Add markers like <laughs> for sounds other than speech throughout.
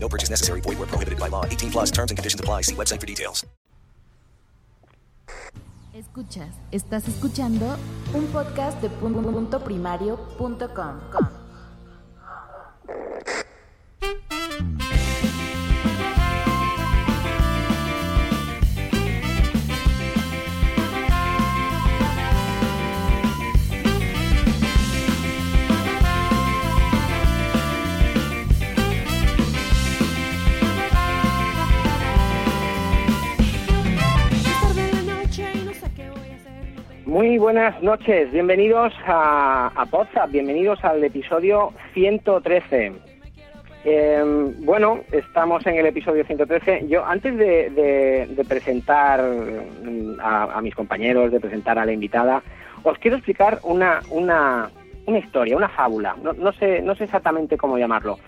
No purchase necessary. Void where prohibited by law. 18 plus terms and conditions apply. See website for details. Escuchas, estás escuchando un podcast de punto primario.com. Muy buenas noches, bienvenidos a, a WhatsApp, bienvenidos al episodio 113. Eh, bueno, estamos en el episodio 113. Yo, antes de, de- presentar mm, a, mis compañeros, de presentar a la invitada, os quiero explicar una, una, una historia, una fábula. No, no sé, no sé exactamente cómo llamarlo.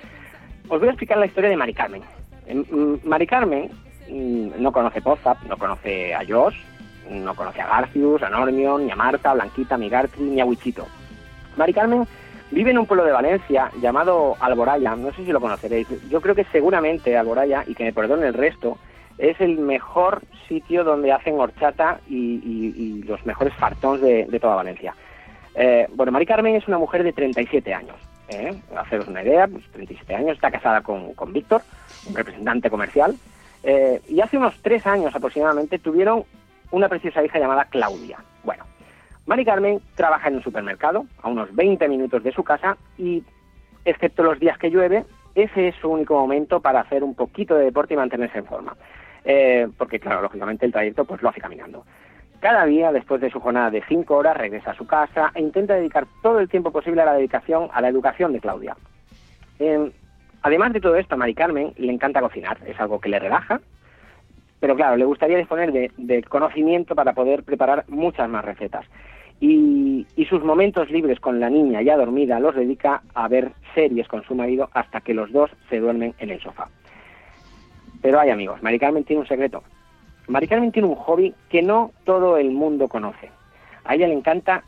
Os voy a explicar la historia de Mari Carmen. Eh, mm, Mari Carmen mm, no conoce WhatsApp, no conoce a Josh, no conoce a Garcius, a Normion, ni a Marta, a Blanquita, a Migartri, ni a Wichito. Mari Carmen vive en un pueblo de Valencia llamado Alboraya, no sé si lo conoceréis. Yo creo que seguramente Alboraya, y que me perdone el resto, es el mejor sitio donde hacen horchata y, los mejores fartons de, de toda Valencia. Eh, bueno, Mari Carmen es una mujer de 37 años. ¿eh? Haceros una idea, pues 37 años, está casada con, con Víctor, un representante comercial, eh, y hace unos tres años aproximadamente tuvieron una preciosa hija llamada Claudia. Bueno, Mari Carmen trabaja en un supermercado a unos 20 minutos de su casa y, excepto los días que llueve, ese es su único momento para hacer un poquito de deporte y mantenerse en forma. Eh, porque, claro, lógicamente el trayecto pues lo hace caminando. Cada día, después de su jornada de 5 horas, regresa a su casa e intenta dedicar todo el tiempo posible a la dedicación a la educación de Claudia. Eh, además de todo esto, a Mari Carmen le encanta cocinar, es algo que le relaja, pero claro, le gustaría disponer de, conocimiento para poder preparar muchas más recetas. Y, y sus momentos libres con la niña ya dormida los dedica a ver series con su marido hasta que los dos se duermen en el sofá. Pero hay amigos, Mari Carmen tiene un secreto. Mari Carmen tiene un hobby que no todo el mundo conoce. A ella le encanta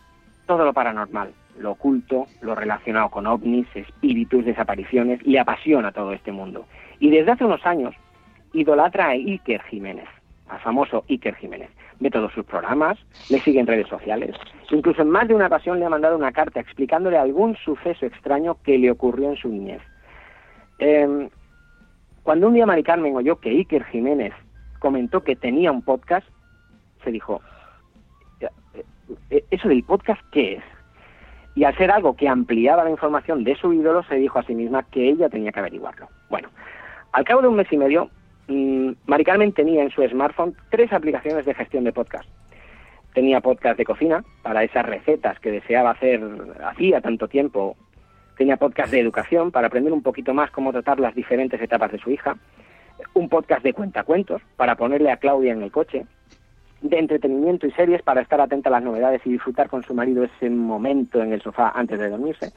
todo lo paranormal, lo oculto, lo relacionado con ovnis, espíritus, desapariciones, le apasiona todo este mundo. Y desde hace unos años idolatra a Iker Jiménez, al famoso Iker Jiménez. Ve todos sus programas, le sigue en redes sociales. Incluso en más de una ocasión le ha mandado una carta explicándole algún suceso extraño que le ocurrió en su niñez. Eh, cuando un día Mari Carmen oyó que Iker Jiménez comentó que tenía un podcast, se dijo, "Eh, ¿eso del podcast qué es? Y al ser algo que ampliaba la información de su ídolo, se dijo a sí misma que ella tenía que averiguarlo. Bueno, al cabo de un mes y medio, mm, Mari Carmen tenía en su smartphone tres aplicaciones de gestión de podcast. Tenía podcast de cocina para esas recetas que deseaba hacer hacía tanto tiempo. Tenía podcast de educación para aprender un poquito más cómo tratar las diferentes etapas de su hija. Un podcast de cuentacuentos para ponerle a Claudia en el coche. De entretenimiento y series para estar atenta a las novedades y disfrutar con su marido ese momento en el sofá antes de dormirse.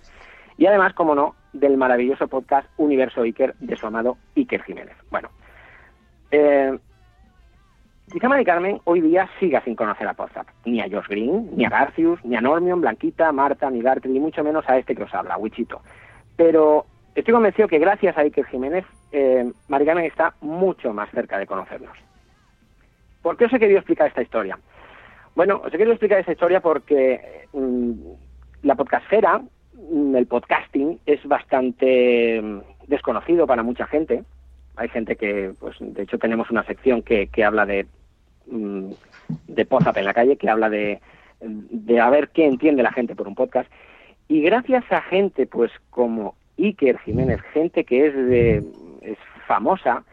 Y además, como no, del maravilloso podcast Universo Iker de su amado Iker Jiménez. Bueno, eh, quizá Mari Carmen hoy día siga sin conocer a WhatsApp, ni a Josh Green, ni a Garcius, ni a Normion, Blanquita, Marta, ni Gartry, ni mucho menos a este que os habla, Wichito. Pero estoy convencido que gracias a Iker Jiménez, eh, Mari Carmen está mucho más cerca de conocernos. ¿Por qué os he querido explicar esta historia? Bueno, os he querido explicar esta historia porque mm, la podcastera, mm, el podcasting, es bastante mm, desconocido para mucha gente. Hay gente que, pues, de hecho, tenemos una sección que, que habla de, mm, de WhatsApp en la calle, que habla de, de a ver qué entiende la gente por un podcast. Y gracias a gente, pues, como Iker Jiménez, gente que es, de, es famosa,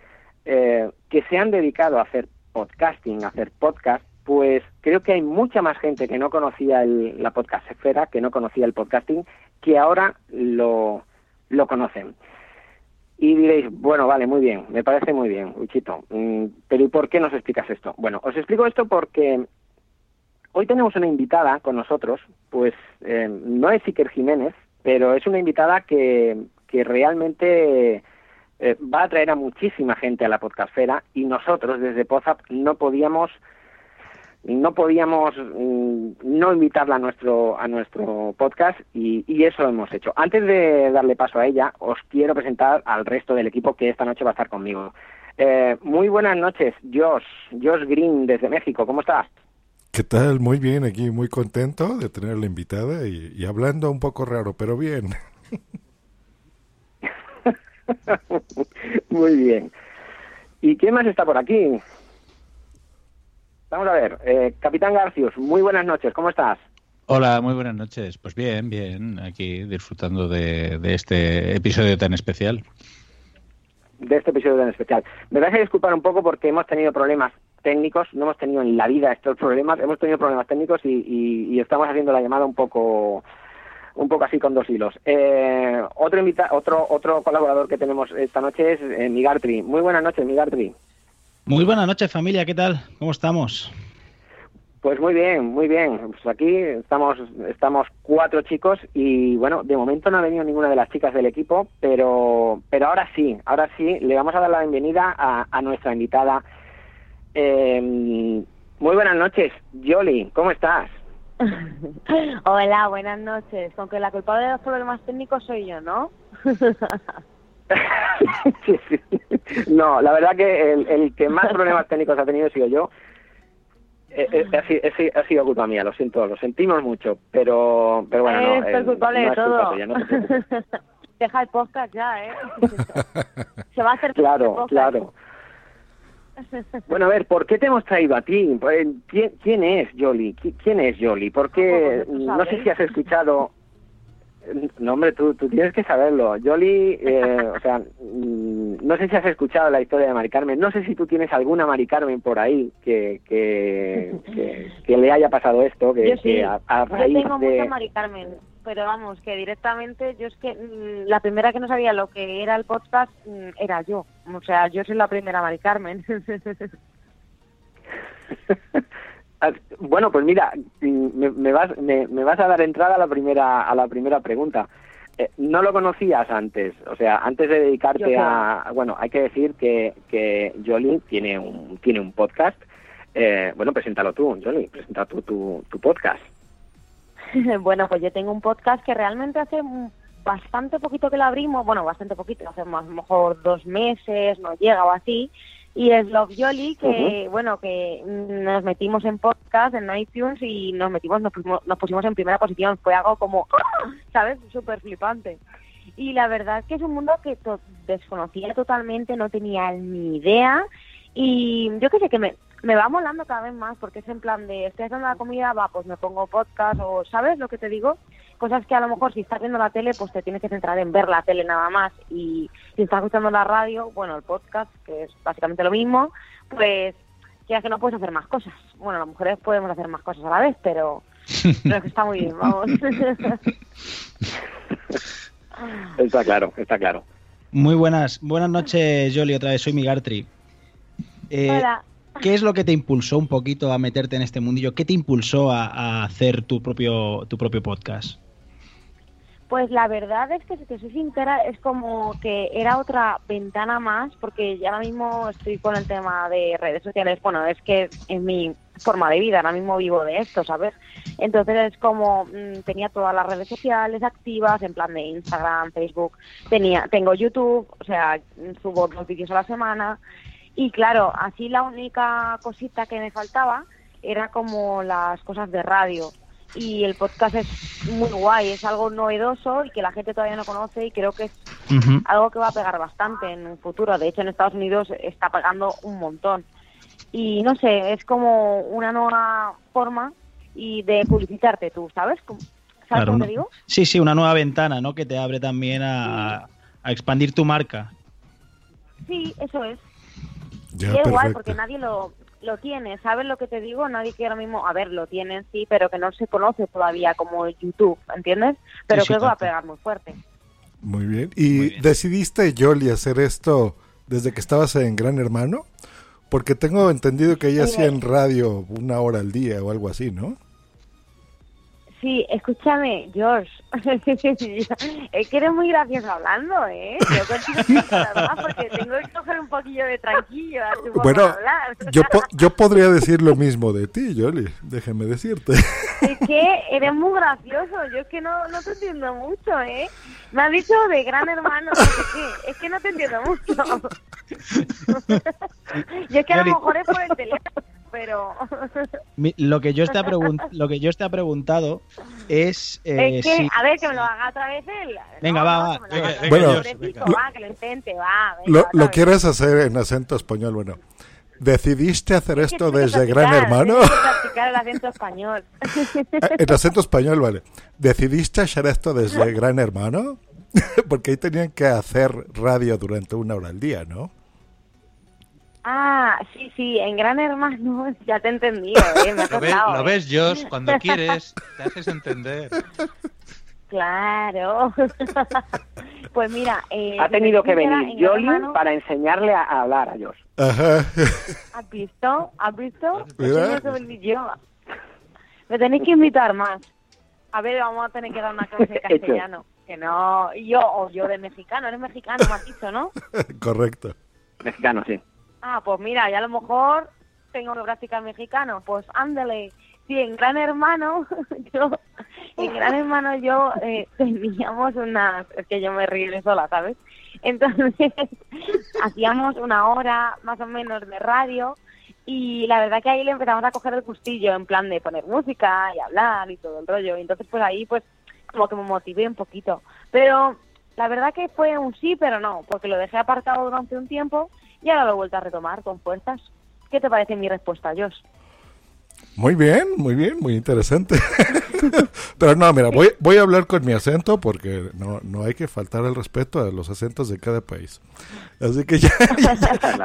eh, que se han dedicado a hacer podcasting, a hacer podcast, pues creo que hay mucha más gente que no conocía el- la podcast esfera, que no conocía el podcasting, que ahora lo, lo conocen. Y diréis, bueno, vale, muy bien, me parece muy bien, Uchito. Mm, pero ¿y por qué nos explicas esto? Bueno, os explico esto porque hoy tenemos una invitada con nosotros, pues eh, no es Iker Jiménez, pero es una invitada que, que realmente eh, va a atraer a muchísima gente a la podcastfera y nosotros desde Pozap no podíamos no podíamos mm, no invitarla a nuestro a nuestro podcast y, y, eso hemos hecho. Antes de darle paso a ella, os quiero presentar al resto del equipo que esta noche va a estar conmigo. Eh, muy buenas noches, Josh, Josh Green desde México, ¿cómo estás? ¿Qué tal? Muy bien, aquí muy contento de tenerla invitada y, y hablando un poco raro, pero bien. <laughs> muy bien. ¿Y quién más está por aquí? Vamos a ver, eh, Capitán Garcius, muy buenas noches, ¿cómo estás? Hola, muy buenas noches. Pues bien, bien, aquí disfrutando de, de, este episodio tan especial. De este episodio tan especial. Me vais a disculpar un poco porque hemos tenido problemas técnicos, no hemos tenido en la vida estos problemas, hemos tenido problemas técnicos y, y, y estamos haciendo la llamada un poco un poco así con dos hilos. Eh, otro invita otro otro colaborador que tenemos esta noche es eh, Migartri. Muy buenas noches, Migartri. Muy buenas noches, familia, ¿qué tal? ¿Cómo estamos? Pues muy bien, muy bien. Pues aquí estamos, estamos cuatro chicos y bueno, de momento no ha venido ninguna de las chicas del equipo, pero, pero ahora sí, ahora sí, le vamos a dar la bienvenida a, a nuestra invitada. Eh, muy buenas noches, Yoli, ¿cómo estás? <laughs> Hola, buenas noches. Aunque la culpable de los problemas técnicos soy yo, ¿no? <laughs> <laughs> sí, sí. No, la verdad que el, el, que más problemas técnicos ha tenido he sido yo. Eh, eh, ha, sido, ha, sido culpa mía, lo siento, lo sentimos mucho, pero, pero bueno, no. Eh, es culpable no de todo. Tuya, no <laughs> Deja el podcast ya, ¿eh? <laughs> Se va a hacer Claro, claro. Bueno, a ver, ¿por qué te hemos traído a ti? ¿Quién, quién es Jolly? ¿Quién es Jolly? Porque no sé si has escuchado no, hombre, tú, tú tienes que saberlo. Jolly, eh, o sea, no sé si has escuchado la historia de Mari Carmen. No sé si tú tienes alguna Mari Carmen por ahí que, que, que, que le haya pasado esto. Que, yo sí. que a, a raíz yo tengo de... mucha Mari Carmen, pero vamos, que directamente yo es que mmm, la primera que no sabía lo que era el podcast mmm, era yo. O sea, yo soy la primera Mari Carmen. <laughs> Bueno, pues mira, me, me vas, me, me, vas a dar entrada a la primera, a la primera pregunta. Eh, no lo conocías antes, o sea, antes de dedicarte a, bueno, hay que decir que, que Jolie tiene un, tiene un podcast. Eh, bueno, preséntalo tú, Jolie, presenta tú tu, tu podcast. <laughs> bueno, pues yo tengo un podcast que realmente hace bastante poquito que lo abrimos, bueno, bastante poquito, hace más, a lo mejor dos meses, no llega o así, y es Love Jolly que uh -huh. bueno que nos metimos en podcast en iTunes y nos metimos nos pusimos, nos pusimos en primera posición. Fue algo como <gasps> sabes súper flipante. Y la verdad es que es un mundo que to desconocía totalmente no tenía ni idea. Y yo qué sé que me me va molando cada vez más porque es en plan de estoy haciendo la comida va pues me pongo podcast o sabes lo que te digo cosas que a lo mejor si estás viendo la tele pues te tienes que centrar en ver la tele nada más y si estás escuchando la radio, bueno, el podcast, que es básicamente lo mismo, pues ya que no puedes hacer más cosas. Bueno, las mujeres podemos hacer más cosas a la vez, pero, <laughs> pero es que está muy bien, vamos. <laughs> está claro, está claro. Muy buenas, buenas noches, Jolly, otra vez soy Migartri. Eh, Hola. ¿Qué es lo que te impulsó un poquito a meterte en este mundillo? ¿Qué te impulsó a, a hacer tu propio, tu propio podcast? Pues la verdad es que, si te soy sincera, es como que era otra ventana más, porque ya ahora mismo estoy con el tema de redes sociales. Bueno, es que es mi forma de vida, ahora mismo vivo de esto, ¿sabes? Entonces es como mmm, tenía todas las redes sociales activas, en plan de Instagram, Facebook, tenía tengo YouTube, o sea, subo dos vídeos a la semana. Y claro, así la única cosita que me faltaba era como las cosas de radio y el podcast es muy guay, es algo novedoso y que la gente todavía no conoce y creo que es uh -huh. algo que va a pegar bastante en un futuro. De hecho, en Estados Unidos está pegando un montón. Y no sé, es como una nueva forma y de publicitarte tú, ¿sabes? ¿Sabes claro, cómo te digo? Sí, sí, una nueva ventana, ¿no? Que te abre también a, a expandir tu marca. Sí, eso es. Ya, y es perfecto. porque nadie lo, lo tiene, ¿sabes lo que te digo? Nadie que ahora mismo, a ver, lo tienen sí, pero que no se conoce todavía como YouTube, ¿entiendes? Pero Sí, sí, creo que va a pegar muy fuerte. Muy bien. ¿Y decidiste, Yoli, hacer esto desde que estabas en Gran Hermano? Porque tengo entendido que ella hacía en radio una hora al día o algo así, ¿no? Sí, escúchame, George. <laughs> es que eres muy gracioso hablando, ¿eh? Yo contigo <laughs> porque tengo que coger un poquillo de tranquillo Bueno, hablar. yo, po- yo podría decir lo mismo de ti, Yoli, déjeme decirte. Es <laughs> que eres muy gracioso. Yo es que no, no te entiendo mucho, ¿eh? Me has dicho de gran hermano. Es que no te entiendo mucho. Yo es que a lo mejor es por el teléfono, pero... Lo que yo te ha, pregun- <laughs> lo que yo te ha preguntado es eh, es que, si- a ver, que me lo haga otra vez él. Venga, No, va, no, va. Bueno, George, Pobrecito, venga. va, que lo intente, va. venga, Lo, quieres hacer en acento español, bueno. ¿Decidiste hacer Es esto desde Gran Hermano? practicar el acento español. <laughs> En acento español, vale. ¿Decidiste hacer esto desde Gran Hermano? <laughs> Porque ahí tenían que hacer radio durante una hora al día, ¿no? Ah, sí, sí, en Gran Hermano, <laughs> ya te he entendido, ¿eh? Me ha ¿Lo ves, lo ¿eh? ves, Josh? Cuando <laughs> quieres, te haces entender. Claro. <laughs> pues mira, eh, Ha tenido que venir Hermano, para enseñarle a, a hablar a Josh. Ajá. ¿Has visto? ¿Has visto? Yo. Me tenéis que invitar más. A ver, vamos a tener que dar una clase de Hecho. castellano. Que no, yo, o yo de mexicano, eres mexicano, me has dicho, ¿no? Correcto. Mexicano, sí. Ah, pues mira, ya a lo mejor tengo que practicar mexicano. Pues ándale. Sí, en Gran Hermano, <laughs> yo, en Gran Hermano yo eh, <laughs> teníamos una, es que yo me río de sola, ¿sabes? Entonces, <laughs> hacíamos una hora más o menos de radio y la verdad que ahí le empezamos a coger el gustillo en plan de poner música y hablar y todo el rollo. Y entonces pues ahí pues como que me motivé un poquito. Pero la verdad que fue un sí, pero no, porque lo dejé apartado durante un tiempo y ahora lo he vuelto a retomar con fuerzas. ¿Qué te parece mi respuesta, Josh? Muy bien, muy bien, muy interesante. <laughs> Pero no, mira, voy, voy a hablar con mi acento porque no, no hay que faltar el respeto a los acentos de cada país. Así que ya, <laughs> <laughs> ya,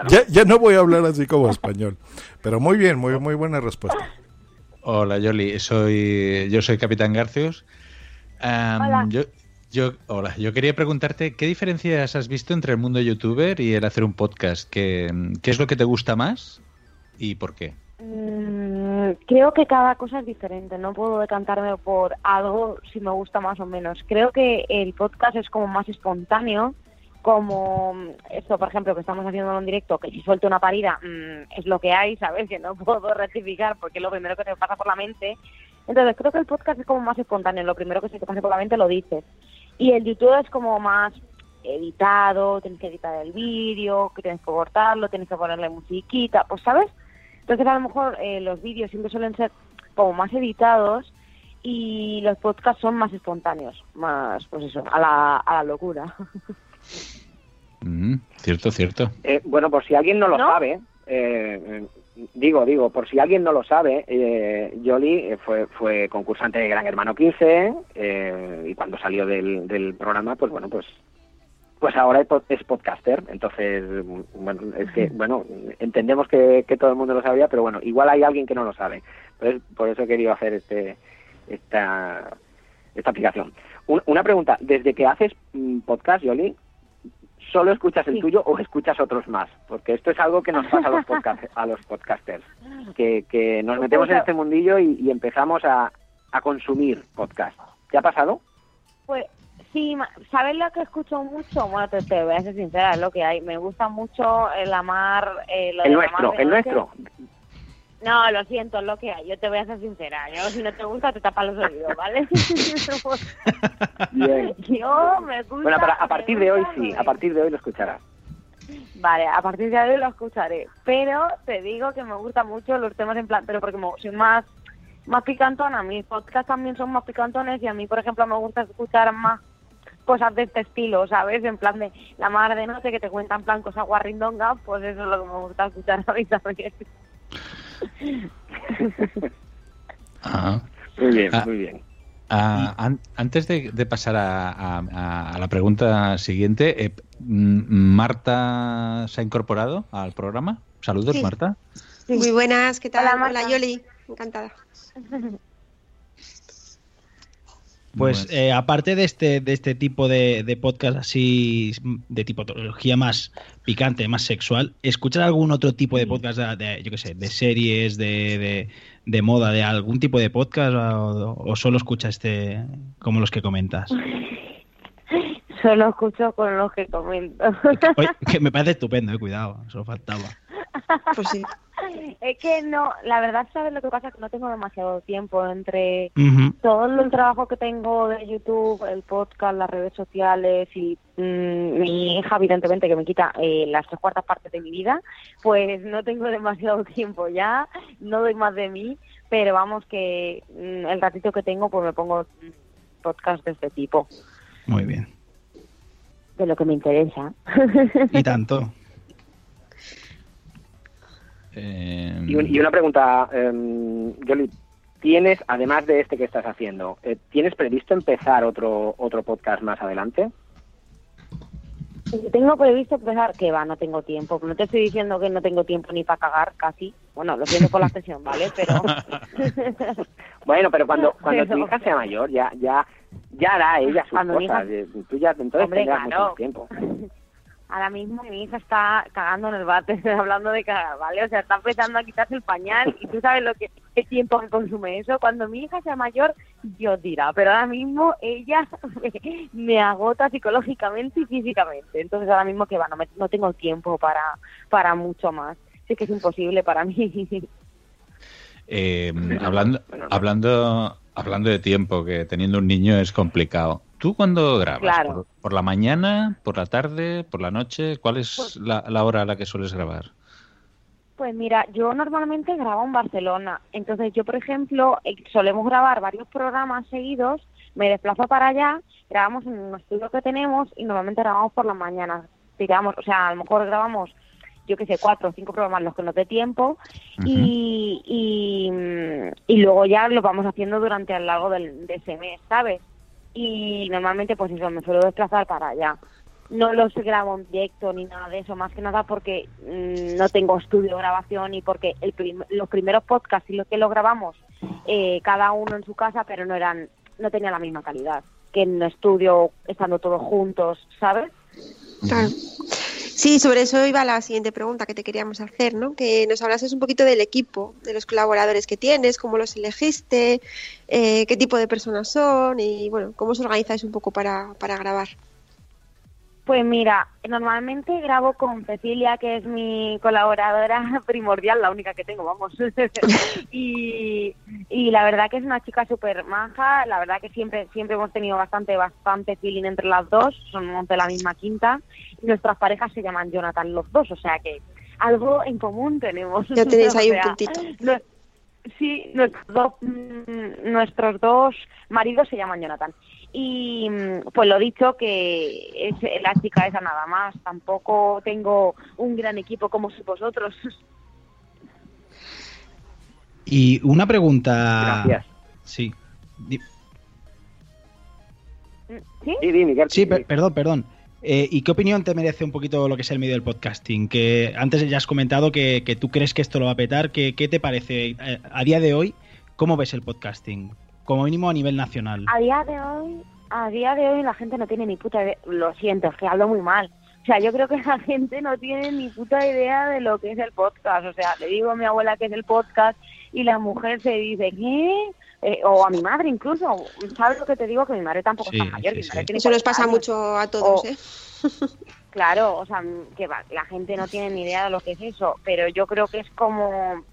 ya- ya no voy a hablar así como español. Pero muy bien, muy, muy buena respuesta. Hola, Yoli. Soy, yo soy Capitán Garcios. Am, Hola. Yo, yo, hola. Yo quería preguntarte, ¿qué diferencias has visto entre el mundo youtuber y el hacer un podcast? ¿Qué, es lo que te gusta más y por qué? Mm, creo que cada cosa es diferente, no puedo decantarme por algo si me gusta más o menos. Creo que el podcast es como más espontáneo, como esto, por ejemplo, que estamos haciendo en directo, que si suelto una parida mm, es lo que hay, ¿sabes? Que no puedo rectificar porque es lo primero que me pasa por la mente. Entonces creo que el podcast es como más espontáneo, lo primero que se te pase por la mente lo dices. Y el YouTube es como más editado, tienes que editar el vídeo, que tienes que cortarlo, tienes que ponerle musiquita, pues ¿sabes? Entonces a lo mejor eh, los vídeos siempre suelen ser como más editados y los podcasts son más espontáneos, más, pues eso, a la, a la locura. <laughs> Mm, cierto, cierto. Eh, bueno, por si alguien no lo ¿No? sabe, eh, eh, digo, digo, por si alguien no lo sabe, eh, Yoli eh, fue, fue concursante de Gran Hermano 15 eh, y cuando salió del, del programa, pues bueno, pues pues ahora es pod- es podcaster, entonces, bueno, es que, bueno, entendemos que, que todo el mundo lo sabía, pero bueno, igual hay alguien que no lo sabe. Entonces, por eso he querido hacer este esta, esta aplicación. Un- una pregunta, desde que haces mm, podcast, Yoli, ¿solo escuchas el Sí. tuyo o escuchas otros más? Porque esto es algo que nos pasa a los, podcast, <laughs> a los podcasters, que, que nos metemos en este mundillo y, y empezamos a, a consumir podcast. ¿Te ha pasado? Pues sí, ¿sabes lo que escucho mucho? Bueno, te, te voy a ser sincera, es lo que hay. Me gusta mucho el amar... eh, lo El de nuestro, amar de el noche. nuestro. No, lo siento, es lo que hay. Yo te voy a ser sincera. Yo, si no te gusta, te tapas los oídos, ¿vale? Bien. Yo me gusta... Bueno, pero a partir de hoy sí, a partir de hoy lo escucharás. Vale, a partir de hoy lo escucharé. Pero te digo que me gustan mucho los temas en plan, pero porque me- soy más más picantona. Mis podcasts también son más picantones y a mí, por ejemplo, me gusta escuchar más cosas de este estilo, ¿sabes? En plan de la mar de noche que te cuentan en plan cosas guarrindongas, pues eso es lo que me gusta escuchar a mí también. Ah. Muy bien, Ah. muy bien. Ah, an- antes de, de pasar a, a- a la pregunta siguiente, eh, ¿Marta se ha incorporado al programa? Saludos, Sí. Marta. Muy buenas, ¿qué tal? Hola, Hola. Yoli, encantada. Pues eh, aparte de este, de este tipo de, de podcast así, de tipología más picante, más sexual, ¿escuchas algún otro tipo de podcast, de, de, yo qué sé, de series, de, de, de moda, de algún tipo de podcast o, o solo escuchas este como los que comentas? <laughs> Solo escucho con los que comento. Oye, que me <laughs> parece estupendo, eh, cuidado, solo faltaba. Pues sí. <laughs> Es que no, la verdad, ¿sabes lo que pasa? Que no tengo demasiado tiempo entre todo el trabajo que tengo de YouTube, el podcast, las redes sociales y mm, mi hija, evidentemente, que me quita eh, las tres cuartas partes de mi vida, pues no tengo <laughs> demasiado tiempo ya, no doy más de mí, pero vamos que mm, el ratito que tengo, pues me pongo mm, podcast de este tipo, Muy bien. de lo que me interesa. Y tanto. <laughs> Eh, Y, un- y una pregunta, eh, Yoli, ¿tienes, además de este que estás haciendo, eh, ¿tienes previsto empezar otro otro podcast más adelante? Tengo previsto empezar, que va, no tengo tiempo. No te estoy diciendo que no tengo tiempo ni para cagar, casi. Bueno, lo siento por la expresión, ¿vale? Pero... <laughs> Bueno, pero cuando cuando tu Pero- hija sea mayor, ya ya ya hará ella sus Cuando mi cosas. hija- Tú ya entonces Hombre, tendrás mucho claro. tiempo. <laughs> Ahora mismo mi hija está cagando en el bate, <laughs> hablando de cagar, ¿vale? O sea, está empezando a quitarse el pañal y tú sabes lo que qué tiempo que consume eso. Cuando mi hija sea mayor, Dios dirá, pero ahora mismo ella me, <laughs> me agota psicológicamente y físicamente. Entonces ahora mismo que va, no, me- no tengo tiempo para, para mucho más. Sí que es imposible para mí. <laughs> eh, hablando, hablando, hablando de tiempo, que teniendo un niño es complicado. ¿Tú cuándo grabas? Claro. ¿Por, por la mañana, por la tarde, por la noche? ¿Cuál es Pues la, la hora a la que sueles grabar? Pues mira, yo normalmente grabo en Barcelona. Entonces yo, por ejemplo, eh, solemos grabar varios programas seguidos, me desplazo para allá, grabamos en un estudio que tenemos y normalmente grabamos por las mañanas. Digamos, o sea, a lo mejor grabamos, yo qué sé, cuatro o cinco programas los que nos dé tiempo y, y, mm, y luego ya lo vamos haciendo durante el largo del, de ese mes, ¿sabes? Y normalmente pues eso, me suelo desplazar para allá no los grabo en directo ni nada de eso, más que nada porque mm, no tengo estudio de grabación y porque el prim- los primeros podcasts y los que los grabamos eh, cada uno en su casa, pero no eran no tenían la misma calidad que en estudio estando todos juntos, ¿sabes? Claro. Sí, sobre eso iba la siguiente pregunta que te queríamos hacer, ¿no? Que nos hablases un poquito del equipo, de los colaboradores que tienes, cómo los elegiste, eh, qué tipo de personas son y, bueno, cómo os organizáis un poco para, para grabar. Pues mira, normalmente grabo con Cecilia, que es mi colaboradora <laughs> primordial, la única que tengo, vamos. <laughs> y, y la verdad que es una chica súper maja, la verdad que siempre siempre hemos tenido bastante bastante feeling entre las dos, somos de la misma quinta, y nuestras parejas se llaman Jonathan los dos, o sea que algo en común tenemos. Ya tenéis <laughs> ahí O un puntito. no- Sí, nuestros dos, mm, nuestros dos maridos se llaman Jonathan. Y pues lo dicho, que es la chica esa nada más. Tampoco tengo un gran equipo como sois <laughs> vosotros. Y una pregunta. Gracias. Sí. ¿Sí? Sí, di, Miguel. Sí, per- perdón, perdón. Eh, ¿Y qué opinión te merece un poquito lo que es el medio del podcasting? Que antes ya has comentado que, que tú crees que esto lo va a petar. ¿Qué, qué te parece eh, a día de hoy? ¿Cómo ves el podcasting? Como mínimo a nivel nacional. A día de hoy, a día de hoy la gente no tiene ni puta idea. Lo siento, es que hablo muy mal. O sea, yo creo que la <laughs> gente no tiene ni puta idea de lo que es el podcast. O sea, le digo a mi abuela que es el podcast y la mujer se dice, ¿qué? Eh, o a mi madre incluso. ¿Sabes lo que te digo? Que mi madre tampoco Sí, es tan mayor. sí, mi madre sí. tiene Eso nos 40 pasa años. mucho a todos, O- ¿eh? Claro, o sea, que va, la gente no tiene ni idea de lo que es eso, pero yo creo que es como,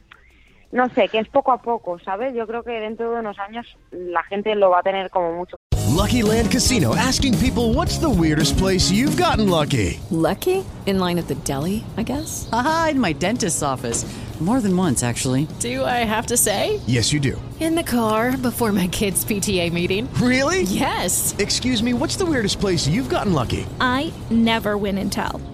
no sé, que es poco a poco, ¿sabes? Yo creo que dentro de unos años la gente lo va a tener como mucho. Lucky Land Casino asking people what's the weirdest place you've gotten lucky? Lucky? In line at the deli, I guess? Aha, in my dentist's office. More than once, actually. Do I have to say? Yes, you do. In the car before my kids' PTA meeting. Really? Yes. Excuse me, what's the weirdest place you've gotten lucky? I never win and tell.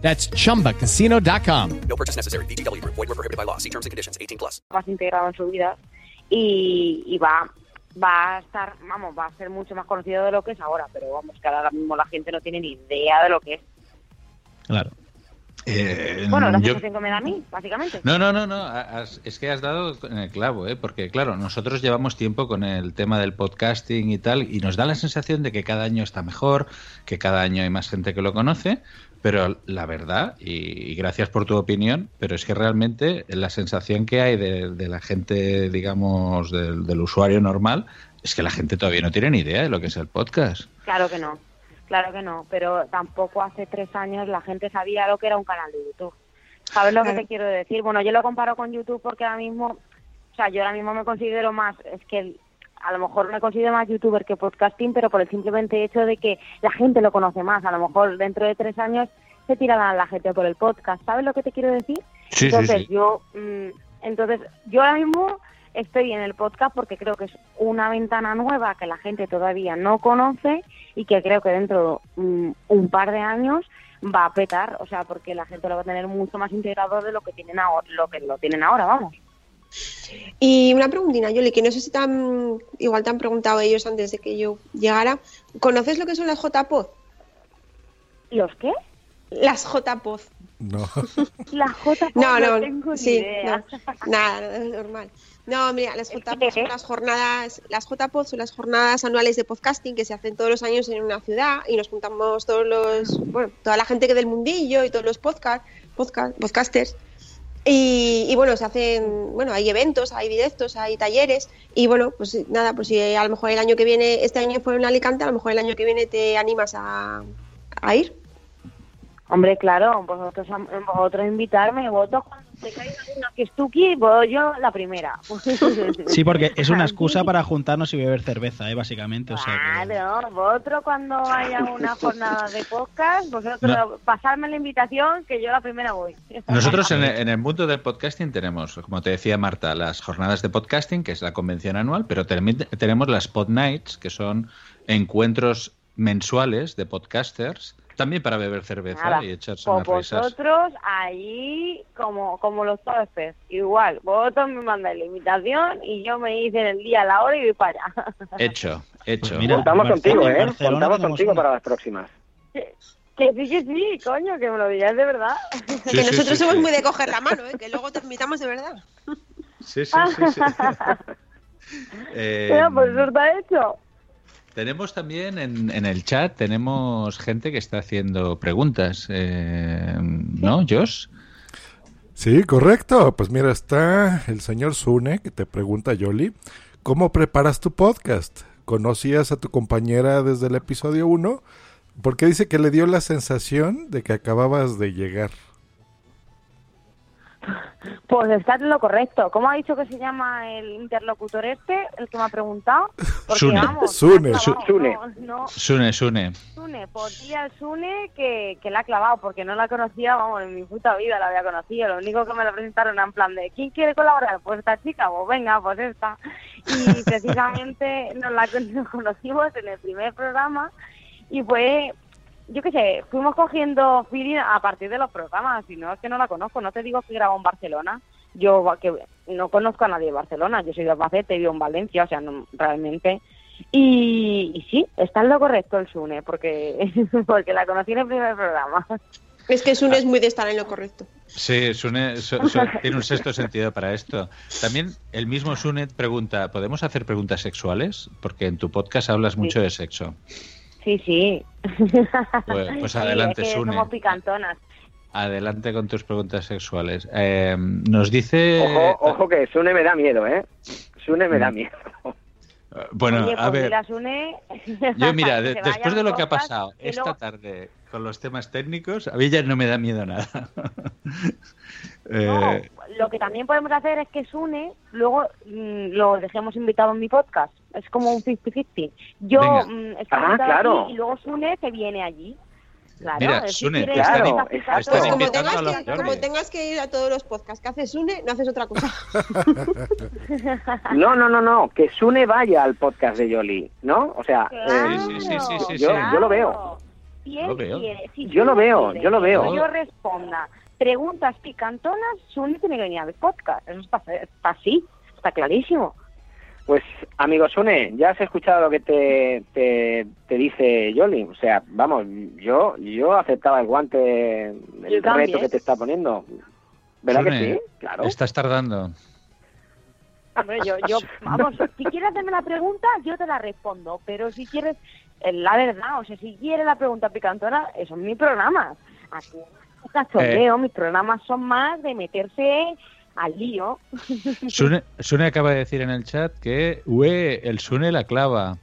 That's chumbacasino.com. No purchase necessary. VGW Group. Void were prohibited by law. See terms and conditions. 18 plus. más integrado en su vida y, y va va a estar, vamos, va a ser mucho más conocido de lo que es ahora, pero vamos, que ahora mismo la gente no tiene ni idea de lo que es. Claro. Eh, Bueno, la yo- me da a mí, básicamente. No, no, no, no. has- es que has dado en el clavo, ¿eh? porque claro, nosotros llevamos tiempo con el tema del podcasting y tal, y nos da la sensación de que cada año está mejor, que cada año hay más gente que lo conoce, pero la verdad, y, y gracias por tu opinión, pero es que realmente la sensación que hay de, de la gente, digamos, del, del usuario normal, es que la gente todavía no tiene ni idea de lo que es el podcast. Claro que no, claro que no, pero tampoco hace tres años la gente sabía lo que era un canal de YouTube. ¿Sabes lo que te quiero decir? Bueno, yo lo comparo con YouTube porque ahora mismo, o sea, yo ahora mismo me considero más, es que a lo mejor me considero más youtuber que podcasting, pero por el simplemente hecho de que la gente lo conoce más. A lo mejor dentro de tres años se tirará la gente por el podcast. ¿Sabes lo que te quiero decir? Sí, sí, entonces sí. yo, mm, entonces yo ahora mismo estoy en el podcast porque creo que es una ventana nueva que la gente todavía no conoce y que creo que dentro de mm, un par de años va a petar, o sea, porque la gente lo va a tener mucho más integrado de lo que tienen ahora, lo que lo tienen ahora, vamos. Y una preguntina, Yoli, que no sé si tan, igual te han preguntado ellos antes de que yo llegara. ¿Conoces lo que son las JPOD? ¿Los qué? Las JPOD. No. La J <laughs> No, no, tengo ni sí, idea. no, nada, nada, es normal. No, mira, las JPOD son las jornadas, las JPOD son las jornadas anuales de podcasting que se hacen todos los años en una ciudad y nos juntamos todos los, bueno, toda la gente que del mundillo y todos los podcast, podcast, podcasters. Y, y bueno, se hacen, bueno, hay eventos, hay directos, hay talleres y bueno, pues nada, pues si a lo mejor el año que viene, este año fue en Alicante, a lo mejor el año que viene te animas a, a ir. Hombre, claro, vosotros, vosotros invitarme, voto cuando te caiga una que estuki, voy yo la primera. <laughs> Sí, porque es una excusa para juntarnos y beber cerveza, ¿eh? básicamente. O sea, que- Claro, vosotros cuando haya una jornada de podcast, vosotros No. pasarme la invitación que yo la primera voy. <laughs> Nosotros en el, en el mundo del podcasting tenemos, como te decía Marta, las jornadas de podcasting, que es la convención anual, pero también tenemos las Pod Nights, que son encuentros mensuales de podcasters, también para beber cerveza Nada, y echarse unas risas. vosotros ahí como, como los topes, igual, vosotros me mandáis la invitación y yo me hice el día, la hora y voy para allá. Hecho, <laughs> hecho. Pues mira, Contamos contigo, ¿eh? Contamos contigo una. para las próximas. Que sí, que sí, coño, que me lo digáis de verdad. Sí, que sí, nosotros sí, somos sí. muy de coger la mano, ¿eh? que luego te invitamos de verdad. Sí, sí, sí, sí. <laughs> <laughs> Eh, Mira, pues eso está hecho. Tenemos también en, en el chat, tenemos gente que está haciendo preguntas, eh, ¿no, Josh? Sí, correcto. Pues mira, está el señor Sune que te pregunta, Yoli, ¿cómo preparas tu podcast? ¿Conocías a tu compañera desde el episodio 1? Porque dice que le dio la sensación de que acababas de llegar. Pues está en lo correcto. ¿Cómo ha dicho que se llama el interlocutor este, el que me ha preguntado? Porque, Sune. vamos, <laughs> Sune. clavado. Sune. No, no, Sune, Sune. Sune, por día Sune que, que la ha clavado, porque no la conocía, vamos, en mi puta vida la había conocido. Lo único que me la presentaron era en plan de, ¿quién quiere colaborar? Pues esta chica, pues venga, pues esta. Y precisamente nos la <laughs> nos conocimos en el primer programa y fue, yo qué sé, fuimos cogiendo feeling a partir de los programas, si no es que no la conozco, no te digo que grabó en Barcelona. Yo que no conozco a nadie de Barcelona, yo soy de Albacete, vivo en Valencia, o sea, no, realmente y, y sí, está en lo correcto el Sune, porque, <laughs> porque la conocí en el primer programa. Es que Sune es muy de estar en lo correcto. Sí, Sune su- su- tiene un sexto sentido para esto. También el mismo Sune pregunta, ¿podemos hacer preguntas sexuales? Porque en tu podcast hablas mucho de sexo. Sí, sí. Pues- pues <laughs> Sí, adelante, es que Sune. Somos picantonas. Adelante con tus preguntas sexuales. Eh, nos dice... Ojo, ojo que Sune me da miedo, ¿eh? Sune me da miedo. Bueno, Oye, a pues ver, Sune <laughs> yo mira, de- después de lo que ha pasado esta luego- tarde con los temas técnicos, a mí ya no me da miedo nada. <laughs> No, Eh, lo que también podemos hacer es que Sune luego mm, lo dejemos invitado en mi podcast. Es como un 50-50. Yo Venga. mm, estoy Ah, claro. aquí y luego Sune se viene allí. Claro, Mira, es Sune, te están como tengas, a que, como tengas que ir a todos los podcasts que haces une, no haces otra cosa. <laughs> No, no, no, no, que Sune vaya al podcast de Yoli, ¿no? O sea, Claro, eh, Sí, sí, sí, sí, sí, yo, sí. yo lo veo. Si él Lo veo. quiere, si Yo lo veo, quiere yo lo veo. que Yo responda preguntas picantonas, Sune tiene que venir al podcast. Eso está, está así, está clarísimo. Pues, amigo Sune, ya has escuchado lo que te, te, te dice Yoli. O sea, vamos, yo yo aceptaba el guante, el Yo reto que te está poniendo. ¿Verdad que sí? Claro. Estás tardando. Hombre, yo, yo, vamos, si quieres hacerme la pregunta, yo te la respondo. Pero si quieres, eh, la verdad, o sea, si quieres la pregunta picantona, eso es mi programa. Aquí, cachondeo, Eh. mis programas son más de meterse al lío. <laughs> Sune, Sune acaba de decir en el chat que ue, el Sune la clava.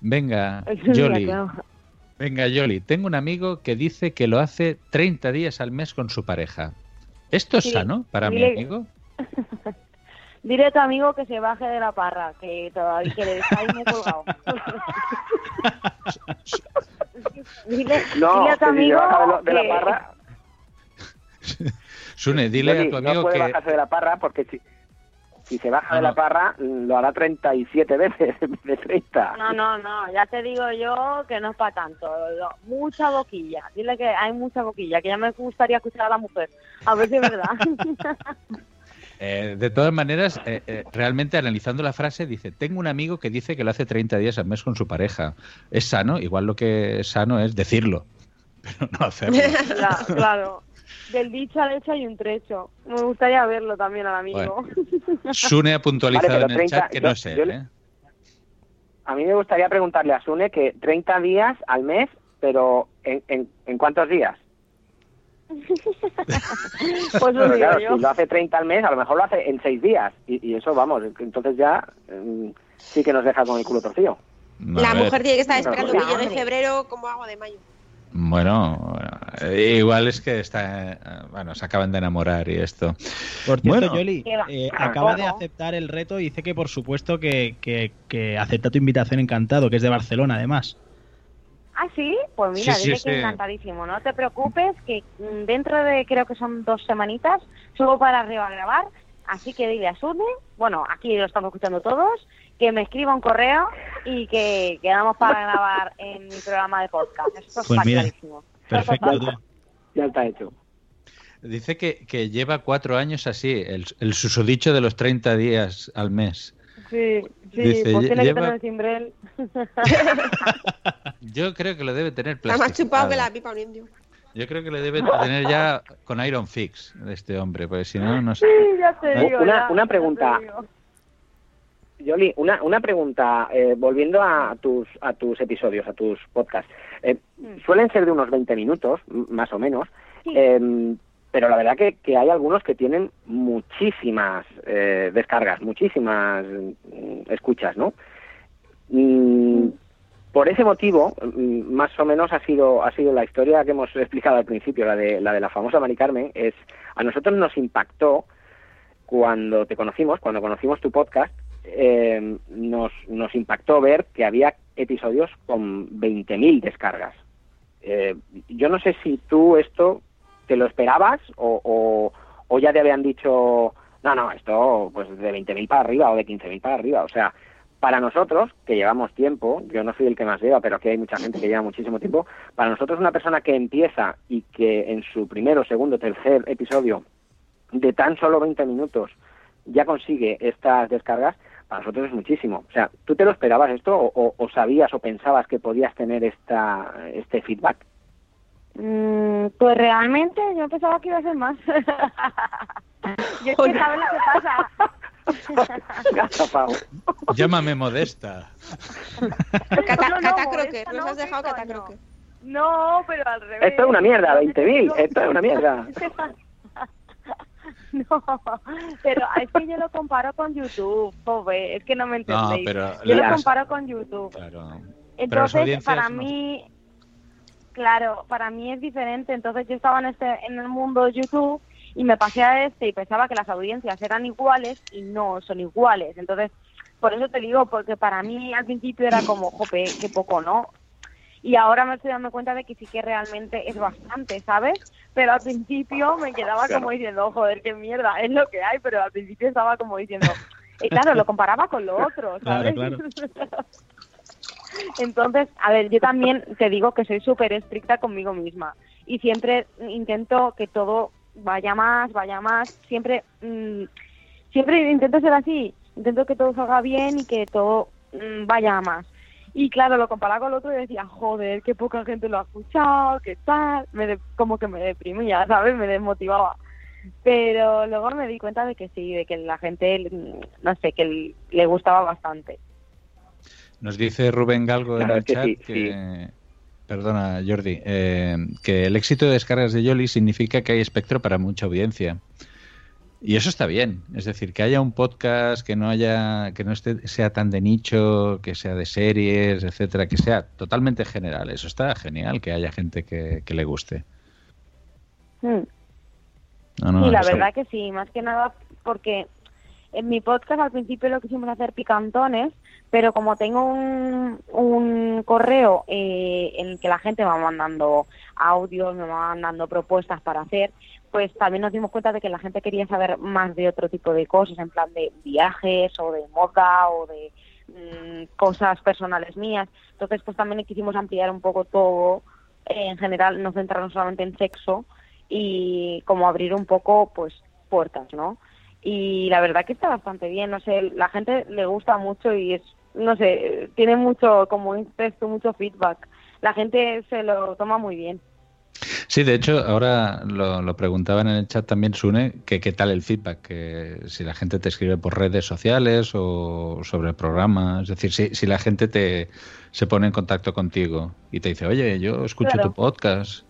Venga, Yoli. Venga, Yoli. Tengo un amigo que dice que lo hace 30 días al mes con su pareja. ¿Esto es Sí, sano para mi dile- amigo? <laughs> Dile a tu amigo que se baje de la parra, que todavía que le está ahí muy colgado. <laughs> dile, No, dile a tu que si se amigo baja de, la que- parra, <laughs> Sune, dile a tu amigo no puede que... bajarse de la parra porque si, si se baja No, de la parra lo hará 37 veces de 30. No, no, no, ya te digo yo que no es para tanto. Mucha boquilla. Dile que hay mucha boquilla, que ya me gustaría escuchar a la mujer. A ver si es verdad. <laughs> Eh, de todas maneras, eh, eh, realmente analizando la frase, dice, tengo un amigo que dice que lo hace 30 días al mes con su pareja. ¿Es sano? Igual lo que es sano es decirlo, <laughs> pero no hacerlo. <laughs> Claro. Del dicho al hecho hay un trecho. Me gustaría verlo también al amigo. <laughs> Sune ha puntualizado Vale, en el 30 chat que yo- no es él, yo- ¿eh? A mí me gustaría preguntarle a Sune que 30 días al mes, pero ¿en, en, en cuántos días? <laughs> Pues lo digo claro, yo. si lo hace 30 al mes, a lo mejor lo hace en 6 días. Y, y eso, vamos, entonces ya mm, sí que nos deja con el culo torcido. La mujer tiene que estar No, esperando no, que no. llegue febrero como agua de mayo. Bueno, bueno, eh, igual es que está, eh, bueno, se acaban de enamorar y esto. Por cierto, Bueno. Yoli, eh, acaba de aceptar el reto y dice que por supuesto que, que- que acepta tu invitación encantado, que es de Barcelona además. Ah, sí, pues mira, Sí, sí, dile sí. que encantadísimo. No te preocupes, que mm, dentro de creo que son dos semanitas subo para arriba a grabar. Así que dile a Sune, bueno, aquí lo estamos escuchando todos, que me escriba un correo y que quedamos para <laughs> grabar en mi programa de podcast. Esto Pues está clarísimo. Perfecto. Ya está hecho. Dice que, que lleva cuatro años así, el, el susodicho de los 30 días al mes. Sí, sí, Dice, pues tiene lleva- que tener el cimbrel. <laughs> Yo creo que lo debe tener Está más chupado que la pipa un indio. Yo creo que lo debe tener ya con Iron Fix de este hombre, porque si no, no sé. Sí, ya te U- digo. una- ya, una ya te pregunta. digo. Yoli, una, una pregunta, eh, volviendo a tus, a tus episodios, a tus podcasts. Eh, suelen ser de unos 20 minutos, más o menos, Sí. eh, pero la verdad que, que hay algunos que tienen muchísimas eh, descargas, muchísimas mm, escuchas, ¿no? Mm, por ese motivo, mm, más o menos ha sido, ha sido la historia que hemos explicado al principio, la de la, de la famosa Mari Carmen, es, a nosotros nos impactó cuando te conocimos, cuando conocimos tu podcast, eh, nos, nos impactó ver que había episodios con 20.000 descargas. Eh, yo no sé si tú esto te lo esperabas o, ya te habían dicho, no, no, esto pues de 20.000 para arriba o de 15.000 para arriba. O sea, para nosotros, que llevamos tiempo, yo no soy el que más lleva, pero aquí hay mucha gente que lleva muchísimo tiempo, para nosotros una persona que empieza y que en su primero, segundo, tercer episodio de tan solo 20 minutos ya consigue estas descargas, para nosotros es muchísimo. O sea, ¿tú te lo esperabas esto o- o sabías o pensabas que podías tener esta, este feedback? Mm, pues realmente yo pensaba que iba a ser más. <laughs> yo es que sabes lo que pasa. <laughs> Llámame modesta. Cata, No, no, Cata esto nos no, has dejado ¿qué Cata. No, pero al revés. Esto es una mierda, 20.000, esto es una mierda. <laughs> No, pero es que yo lo comparo con YouTube, pobre, es que no me No, entendéis. pero yo lo comparo con YouTube. Claro. Entonces, para no- mí, claro, para mí es diferente. Entonces, yo estaba en este en el mundo de YouTube Y me pasé a este y pensaba que las audiencias eran iguales y no son iguales. Entonces, por eso te digo, porque para mí al principio era como, jope, qué poco, ¿no? Y ahora me estoy dando cuenta de que sí que realmente es bastante, ¿sabes? Pero al principio me quedaba Claro. como diciendo, joder, qué mierda, es lo que hay, pero al principio estaba como diciendo, y claro, lo comparaba con lo otro, ¿sabes? Claro, <laughs> Entonces, a ver, yo también te digo que soy súper estricta conmigo misma y siempre intento que todo vaya más, vaya más, siempre, mm, siempre intento ser así, intento que todo salga bien y que todo mm, vaya más. Y claro, lo comparaba con el otro y decía, joder, qué poca gente lo ha escuchado, qué tal, me de- como que me deprimía, ¿sabes? Me desmotivaba. Pero luego me di cuenta de que sí, de que la gente, mm, no sé, que le gustaba bastante. Nos dice Rubén Galgo en Claro, el es que chat sí, que... Perdona, Jordi. eh, que el éxito de descargas de Yoli significa que hay espectro para mucha audiencia. Y eso está bien. Es decir, que haya un podcast que no haya, que no esté, sea tan de nicho, que sea de series, etcétera, que sea totalmente general. Eso está genial, que haya gente que, que le guste. Mm. No, no, sí, la verdad que sí, más que nada porque en mi podcast al principio lo quisimos hacer picantones, pero como tengo un, correo eh, en el que la gente va mandando audios, me va mandando propuestas para hacer, pues también nos dimos cuenta de que la gente quería saber más de otro tipo de cosas, en plan de viajes o de moda o de mm, cosas personales mías. Entonces, pues también quisimos ampliar un poco todo, eh, en general, no centrarnos solamente en sexo y como abrir un poco, pues, puertas, ¿no? Y la verdad que está bastante bien, no sé, la gente le gusta mucho y es, no sé, tiene mucho, como un texto, mucho feedback. La gente se lo toma muy bien. Sí, de hecho, ahora lo, lo preguntaban en el chat también, Sune, que qué tal el feedback, que si la gente te escribe por redes sociales o sobre el programa, es decir, si, si la gente te se pone en contacto contigo y te dice, oye, yo escucho Claro. tu podcast.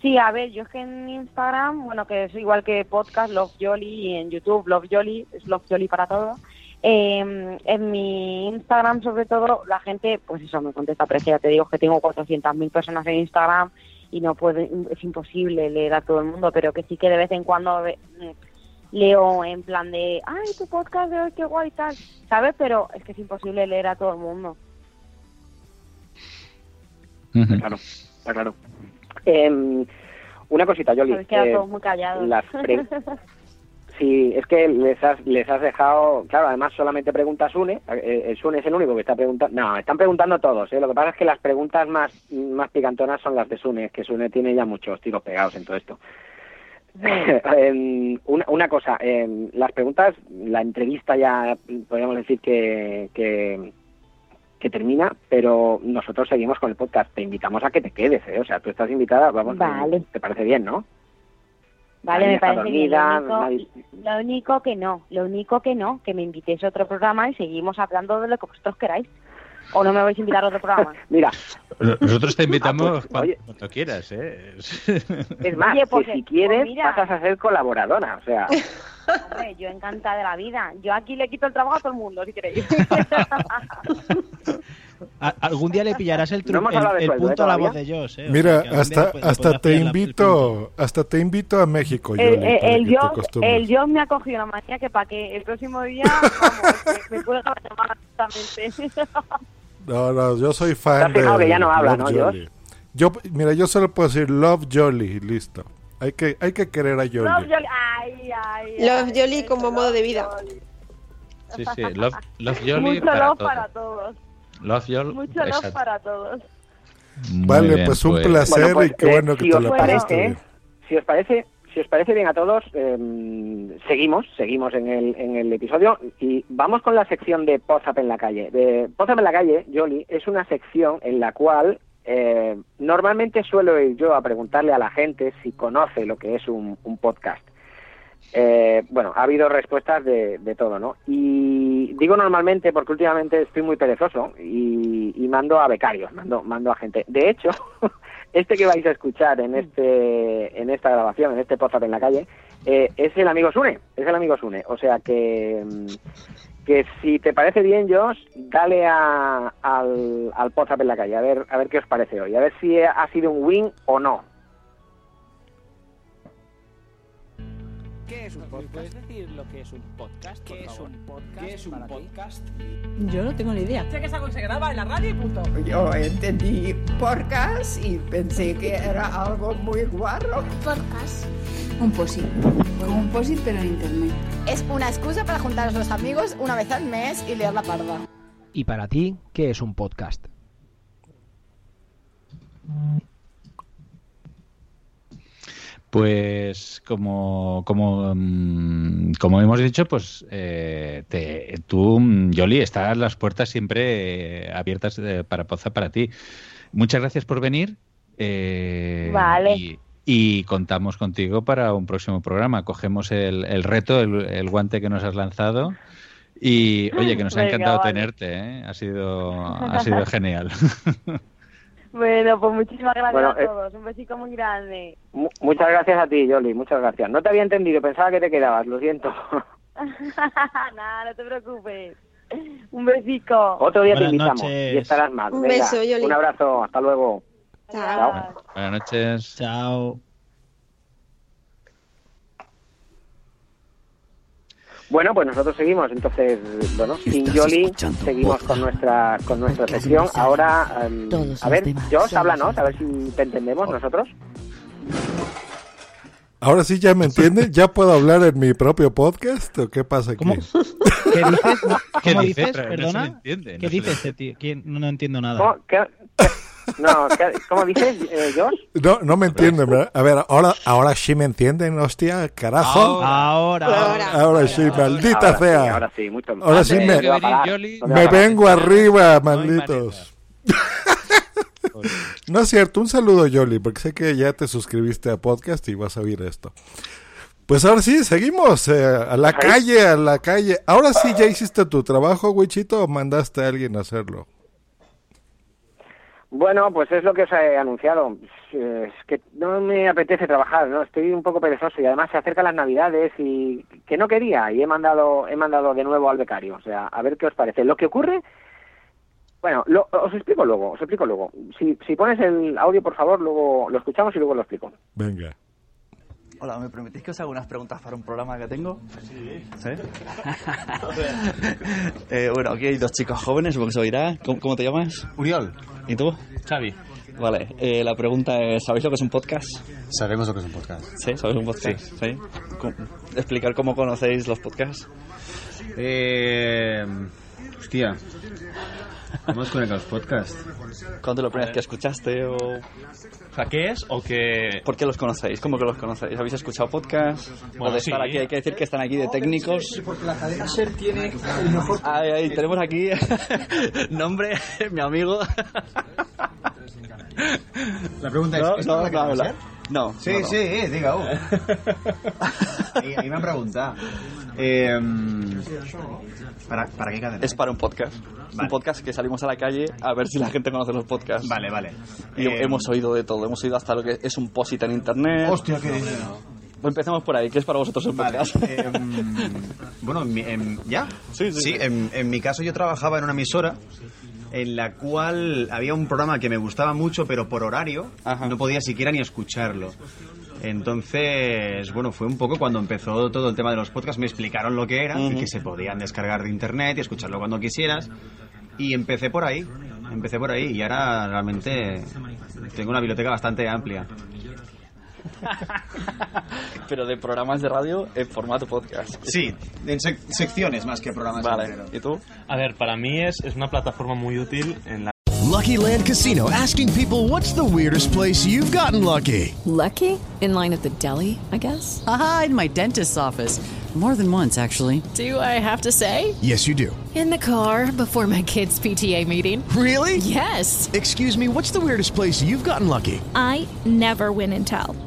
Sí, a ver, yo es que en Instagram, bueno, que es igual que podcast Love Jolly y en YouTube Love Jolly, es Love Jolly para todo. Eh, en mi Instagram, sobre todo, la gente, pues eso, me contesta, pero ya te digo que tengo 400.000 personas en Instagram y no puedo, es imposible leer a todo el mundo, pero que sí que de vez en cuando mm, leo en plan de, ay, tu podcast, de hoy, qué guay tal, ¿sabes? Pero es que es imposible leer a todo el mundo. Claro, está claro. Em, una cosita, Yoli. Eh, muy callados. las pre- <laughs> Sí, es que les has, les has dejado, claro, además solamente pregunta Sune, eh, eh, Sune es el único que está preguntando, no, están preguntando todos, ¿eh? lo que pasa es que las preguntas más, más picantonas son las de Sune, es que Sune tiene ya muchos tiros pegados en todo esto. <laughs> Em, una, una cosa, em, las preguntas, la entrevista ya podríamos decir que, que, que termina, pero nosotros seguimos con el podcast, te invitamos a que te quedes, ¿eh? o sea, tú estás invitada, vamos, Vale. te parece bien, ¿no? Vale, me parece bien. Lo dormida, único, lo único que no, lo único que no, que me invitéis a otro programa y seguimos hablando de lo que vosotros queráis. O no me vais a invitar a otro programa. <laughs> Mira, Nosotros te invitamos Ah, pues, cuando, oye. cuando quieras, ¿eh? es <laughs> más, Oye, pues, que si pues quieres mira. pasas a ser colaboradora, o sea, Hombre, yo encantada de la vida. Yo aquí le quito el trabajo a todo el mundo, si queréis. <laughs> Algún día le pillarás el, <laughs> No el, hablado de el sueldo, ¿eh, punto a la voz de Joss. Eh. O Mira, sea, que algún hasta, le- le hasta te la- invito, hasta te invito a México, el, Yoli, el, para el acostumbres. el yo me ha cogido una manía que para que el próximo día, <laughs> vamos, me, me cuelga la llamada directamente. No, no, yo soy fan de que ya no habla, ¿no, Jolly. Yo, mira, yo solo puedo decir Love Jolly, listo. Hay que, hay que querer a Jolly. Love Jolly, ay, ay, Love ay, Jolly eso, como modo de Love vida. Jolly. Sí, sí, Love, love <laughs> Jolly Mucho para love todo. para todos. Love Jolly, Mucho love exacto. para todos. Muy Vale, bien, pues un pues. placer Bueno, pues, y qué eh, bueno que si te os lo parece, pasaste bien. si os parece, si os parece bien a todos, eh, seguimos, seguimos en el, en el episodio y vamos con la sección de Pozap en la calle. De Pozap en la calle, Jolly, es una sección en la cual eh, normalmente suelo ir yo a preguntarle a la gente si conoce lo que es un, un podcast. Eh, bueno, ha habido respuestas de, de todo, ¿no? Y digo normalmente porque últimamente estoy muy perezoso y, y mando a becarios, mando, mando a gente. De hecho, <laughs> este que vais a escuchar en este en esta grabación, en este podcast en la calle, eh, es el amigo Sune, es el amigo Sune. O sea que, mm, que si te parece bien, Josh, dale a, al, al podcast en la calle, a ver, a ver qué os parece hoy, a ver si ha sido un win o no. ¿Qué es un podcast? ¿Puedes decir lo que es un podcast? ¿Qué es un podcast? ¿Qué es un podcast? Yo no tengo ni idea. Sé que es algo que se graba en la radio y punto. Yo entendí podcast y pensé que era algo muy guarro. Podcast. Un posit. Como un posit pero en internet. Es una excusa para juntar a los amigos una vez al mes y leer la parda. ¿Y para ti qué es un podcast? Pues como, como, mm, como hemos dicho, pues eh, te, tú, Yoli, están las puertas siempre eh, abiertas eh, para Poza para ti. Muchas gracias por venir. eh, Vale. Y, y contamos contigo para un próximo programa. Cogemos el, el reto, el, el guante que nos has lanzado. Y oye, que nos ha encantado vale. tenerte, ¿eh? ha sido, ha sido genial. <laughs> Bueno, pues muchísimas gracias Bueno, a eh, todos. Un besico muy grande. Mu- muchas gracias a ti, Yoli, muchas gracias. No te había entendido, pensaba que te quedabas, lo siento. <laughs> Nada, no te preocupes. Un besico. Otro día te invitamos noches. y estarás más. Un Venga, beso, Yoli. Un abrazo, hasta luego. Chao. Buenas noches. Chao. Bueno, pues nosotros seguimos, entonces, bueno, sin Yoli seguimos con nuestra con nuestra sección. Ahora, Todos a ver, Josh, háblanos, a ver si te entendemos nosotros. Ahora sí ya me entienden, ya puedo hablar en mi propio podcast o qué pasa aquí. ¿Cómo? <laughs> ¿Qué dices? ¿Qué ¿Cómo dice? dices? No Perdona. le entiende, no ¿Qué se dice le- este tío? ¿Quién? No, no entiendo nada. ¿Cómo, qué- qué- no, ¿qué- ¿cómo dices, eh? No, no me entienden, ¿verdad? A ver, ahora, ahora sí me entienden, hostia, carajo. Ahora. Ahora. Ahora sí, maldita Ahora sí, sea. ahora sí, mucho Ahora sí ¿Dónde me- Me vengo arriba, No malditos. No es cierto, un saludo Yoli, porque sé que ya te suscribiste a podcast y vas a oír esto. Pues ahora sí, seguimos eh, a la calle, a la calle. Ahora sí, ya hiciste tu trabajo, Wichito, o mandaste a alguien a hacerlo. Bueno, pues es lo que os he anunciado. Es que no me apetece trabajar, ¿no? Estoy un poco perezoso y además se acercan las Navidades y que no quería y he mandado he mandado de nuevo al becario, o sea, a ver qué os parece. Lo que ocurre bueno, lo- os explico luego, os explico luego. Si, si pones el audio, por favor, luego lo escuchamos y luego lo explico. Venga. Hola, ¿me permitís que os haga unas preguntas para un programa que tengo? Sí. ¿Sí? <laughs> Eh, bueno, aquí hay dos chicos jóvenes, supongo que se oirá. ¿Cómo, cómo te llamas? Uriol. ¿Y tú? Xavi. Vale, eh, la pregunta es, ¿sabéis lo que es un podcast? Sabemos lo que es un podcast. ¿Sí? ¿Sabéis un podcast? Sí. ¿Cómo- ¿Explicar cómo conocéis los podcasts? Eh, hostia. ¿Cómo os conectan los podcasts? ¿Cuándo la primera vez que escuchaste o...? O sea, ¿qué es o qué...? ¿Por qué los conocéis? ¿Cómo que los conocéis? ¿Habéis escuchado podcasts? Bueno, o de sí. estar aquí, hay que decir que están aquí de técnicos. Porque la cadena SER tiene el mejor... Ay, ay, tenemos aquí <laughs> nombre, mi amigo. La pregunta es, No, ¿es no, para la no, cadena no. SER? No, Sí, no, no. sí, eh, diga. oh. <laughs> Ahí, ahí me han preguntado. Eh, ¿para, ¿Para qué cadena? Es para un podcast. Un podcast que salimos a la calle a ver si la gente conoce los podcasts. Vale, vale. Y Eh, hemos oído de todo. Hemos oído hasta lo que es un posit en internet. Hostia, qué empecemos por ahí. ¿Qué es para vosotros el Vale, podcast? em, bueno, en mi- en- ¿ya? Sí, sí, sí. en, en mi caso yo trabajaba en una emisora en la cual había un programa que me gustaba mucho, pero por horario no podía siquiera ni escucharlo. Entonces, bueno, fue un poco cuando empezó todo el tema de los podcasts, me explicaron lo que era, y Ujú. que se podían descargar de internet y escucharlo cuando quisieras. Y empecé por ahí, empecé por ahí, y ahora realmente tengo una biblioteca bastante amplia. <laughs> Pero de programas de radio en formato podcast. Sí, en sec- secciones más que programas Vale. ¿Y tú? A ver, para mí es, es una plataforma muy útil en la Lucky Land Casino asking people what's the weirdest place you've gotten lucky? Lucky? In line at the deli, I guess? Aha, in my dentist's office. More than once, actually. Do I have to say? Yes, you do. In the car before my kids' PTA meeting. Really? Yes. Excuse me, what's the weirdest place you've gotten lucky? I never win and tell.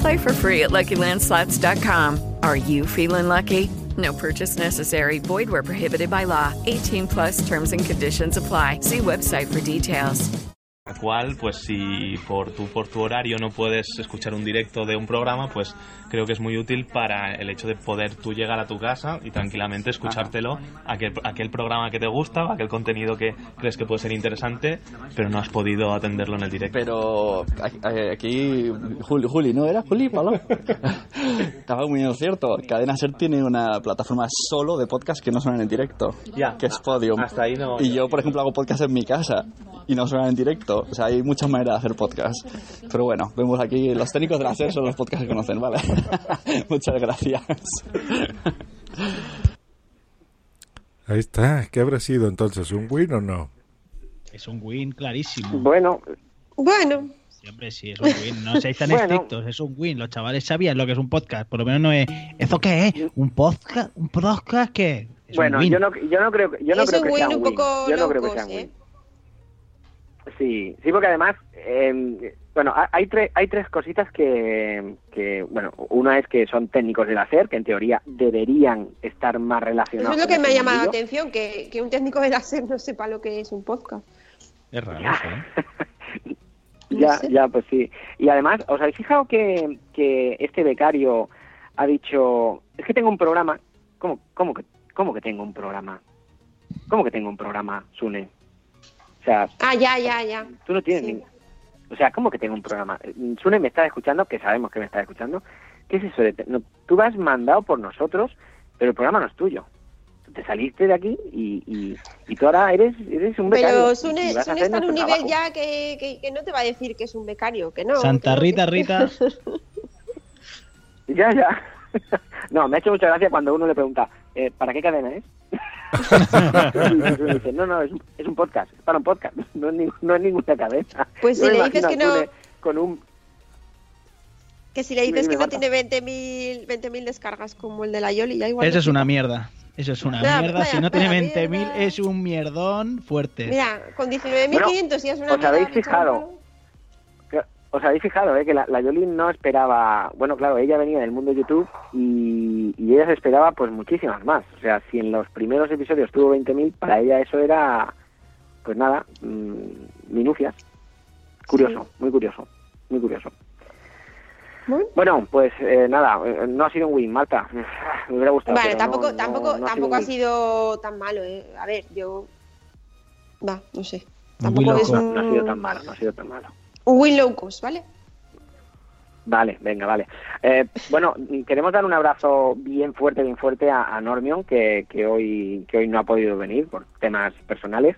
Play for free at LuckyLandSlots.com. Are you feeling lucky? No purchase necessary. Void where prohibited by law. 18 plus terms and conditions apply. See website for details. Cual, pues si por tu, por tu horario no puedes escuchar un directo de un programa, pues creo que es muy útil para el hecho de poder tú llegar a tu casa y tranquilamente escuchártelo, aquel, aquel programa que te gusta o aquel contenido que crees que puede ser interesante, pero no has podido atenderlo en el directo. Pero aquí, Juli, Juli ¿no era? Juli, Pablo. <laughs> Estaba muy en cierto. Cadena Ser tiene una plataforma solo de podcast que no suenan en directo, Ya. que es Podium. Hasta ahí no- Y yo, por ejemplo, hago podcast en mi casa y no suenan en directo. O sea, hay muchas maneras de hacer podcast. Pero bueno, vemos aquí, los técnicos de la SER son los podcasts que conocen, ¿vale? <laughs> Muchas gracias. Ahí está. ¿Qué habrá sido entonces? ¿Un win o no? Es un win clarísimo. Bueno, Bueno, Siempre sí, es un win. No seáis tan Bueno. estrictos, es un win. Los chavales sabían lo que es un podcast. Por lo menos no es. ¿Eso qué es? ¿Un podcast? ¿Un podcast qué? Es un bueno, yo no, yo no creo, yo no creo un que sea un win. Yo no creo que sea cost, win. Sí, sí, porque además, eh, bueno, ha- hay, tres hay tres cositas que, que, bueno, una es que son técnicos del hacer, que en teoría deberían estar más Eso relacionados. es lo que me ha llamado la atención, que, que un técnico de la SER no sepa lo que es un podcast. Es raro eso, <laughs> ¿eh? Ya, sé. ya, pues sí. Y además, ¿os habéis fijado que, que este becario ha dicho, es que tengo un programa? ¿Cómo, cómo, que, ¿Cómo que tengo un programa? ¿Cómo que tengo un programa, Sune? O sea, Ah, ya, ya, ya. tú no tienes Sí. O sea, ¿cómo que tengo un programa? Eh, Sune me está escuchando, que sabemos que me está escuchando. ¿Qué es eso de... te- no, tú vas mandado por nosotros, pero el programa no es tuyo. Te saliste de aquí y, y, y tú ahora eres, eres un becario. Pero Sune, Sune está en un nivel trabajo. ya que, que, que no te va a decir que es un becario, que no. Santa Rita, que- Rita. <laughs> Ya, ya. <laughs> No, me ha hecho mucha gracia cuando uno le pregunta, eh, ¿para qué cadena es? No, no, es un, es un podcast, es para un podcast, <laughs> no es, ni- no es ninguna cadena. Pues si le dices que no- Con un... Que si le dices que no tiene 20.000 20.000 descargas como el de la Yoli, ya igual. Eso es una mierda. Eso es una mierda. Si no tiene vaya 20.000 mierda. es un mierdón fuerte. Mira, con 19.500 ya es una ¿Os mierda, habéis fijado? ¿Os habéis fijado, eh? Que la, la Yoli no esperaba... Bueno, claro, ella venía del mundo de YouTube y, y ella se esperaba pues muchísimas más. O sea, si en los primeros episodios tuvo 20.000, para ella eso era... Pues nada, mm, minucias. Curioso, muy curioso, muy curioso. Bueno, pues eh, nada, eh, no ha sido un win, Marta. <sighs> Me hubiera gustado. Vale, tampoco, no- no- tampoco, no ha sido tampoco ha sido tan malo, ¿eh? A ver, yo. Va, no sé. Tampoco es loco. un, No ha sido tan malo, no ha sido tan malo. Win low cost, ¿vale? Vale, venga, vale. Eh, bueno, queremos dar un abrazo bien fuerte, bien fuerte a, a Normion, que, que hoy que hoy no ha podido venir por temas personales.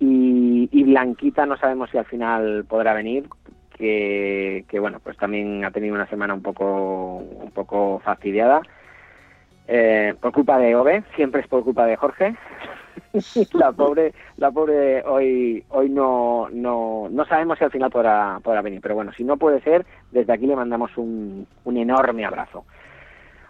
Y, y Blanquita no sabemos si al final podrá venir, que, que bueno, pues también ha tenido una semana un poco un poco fastidiada. Eh, por culpa de Ove, siempre es por culpa de Jorge. <laughs> la pobre, la pobre hoy, hoy no, no, no sabemos si al final podrá, podrá venir, pero bueno, si no puede ser, desde aquí le mandamos un, un enorme abrazo.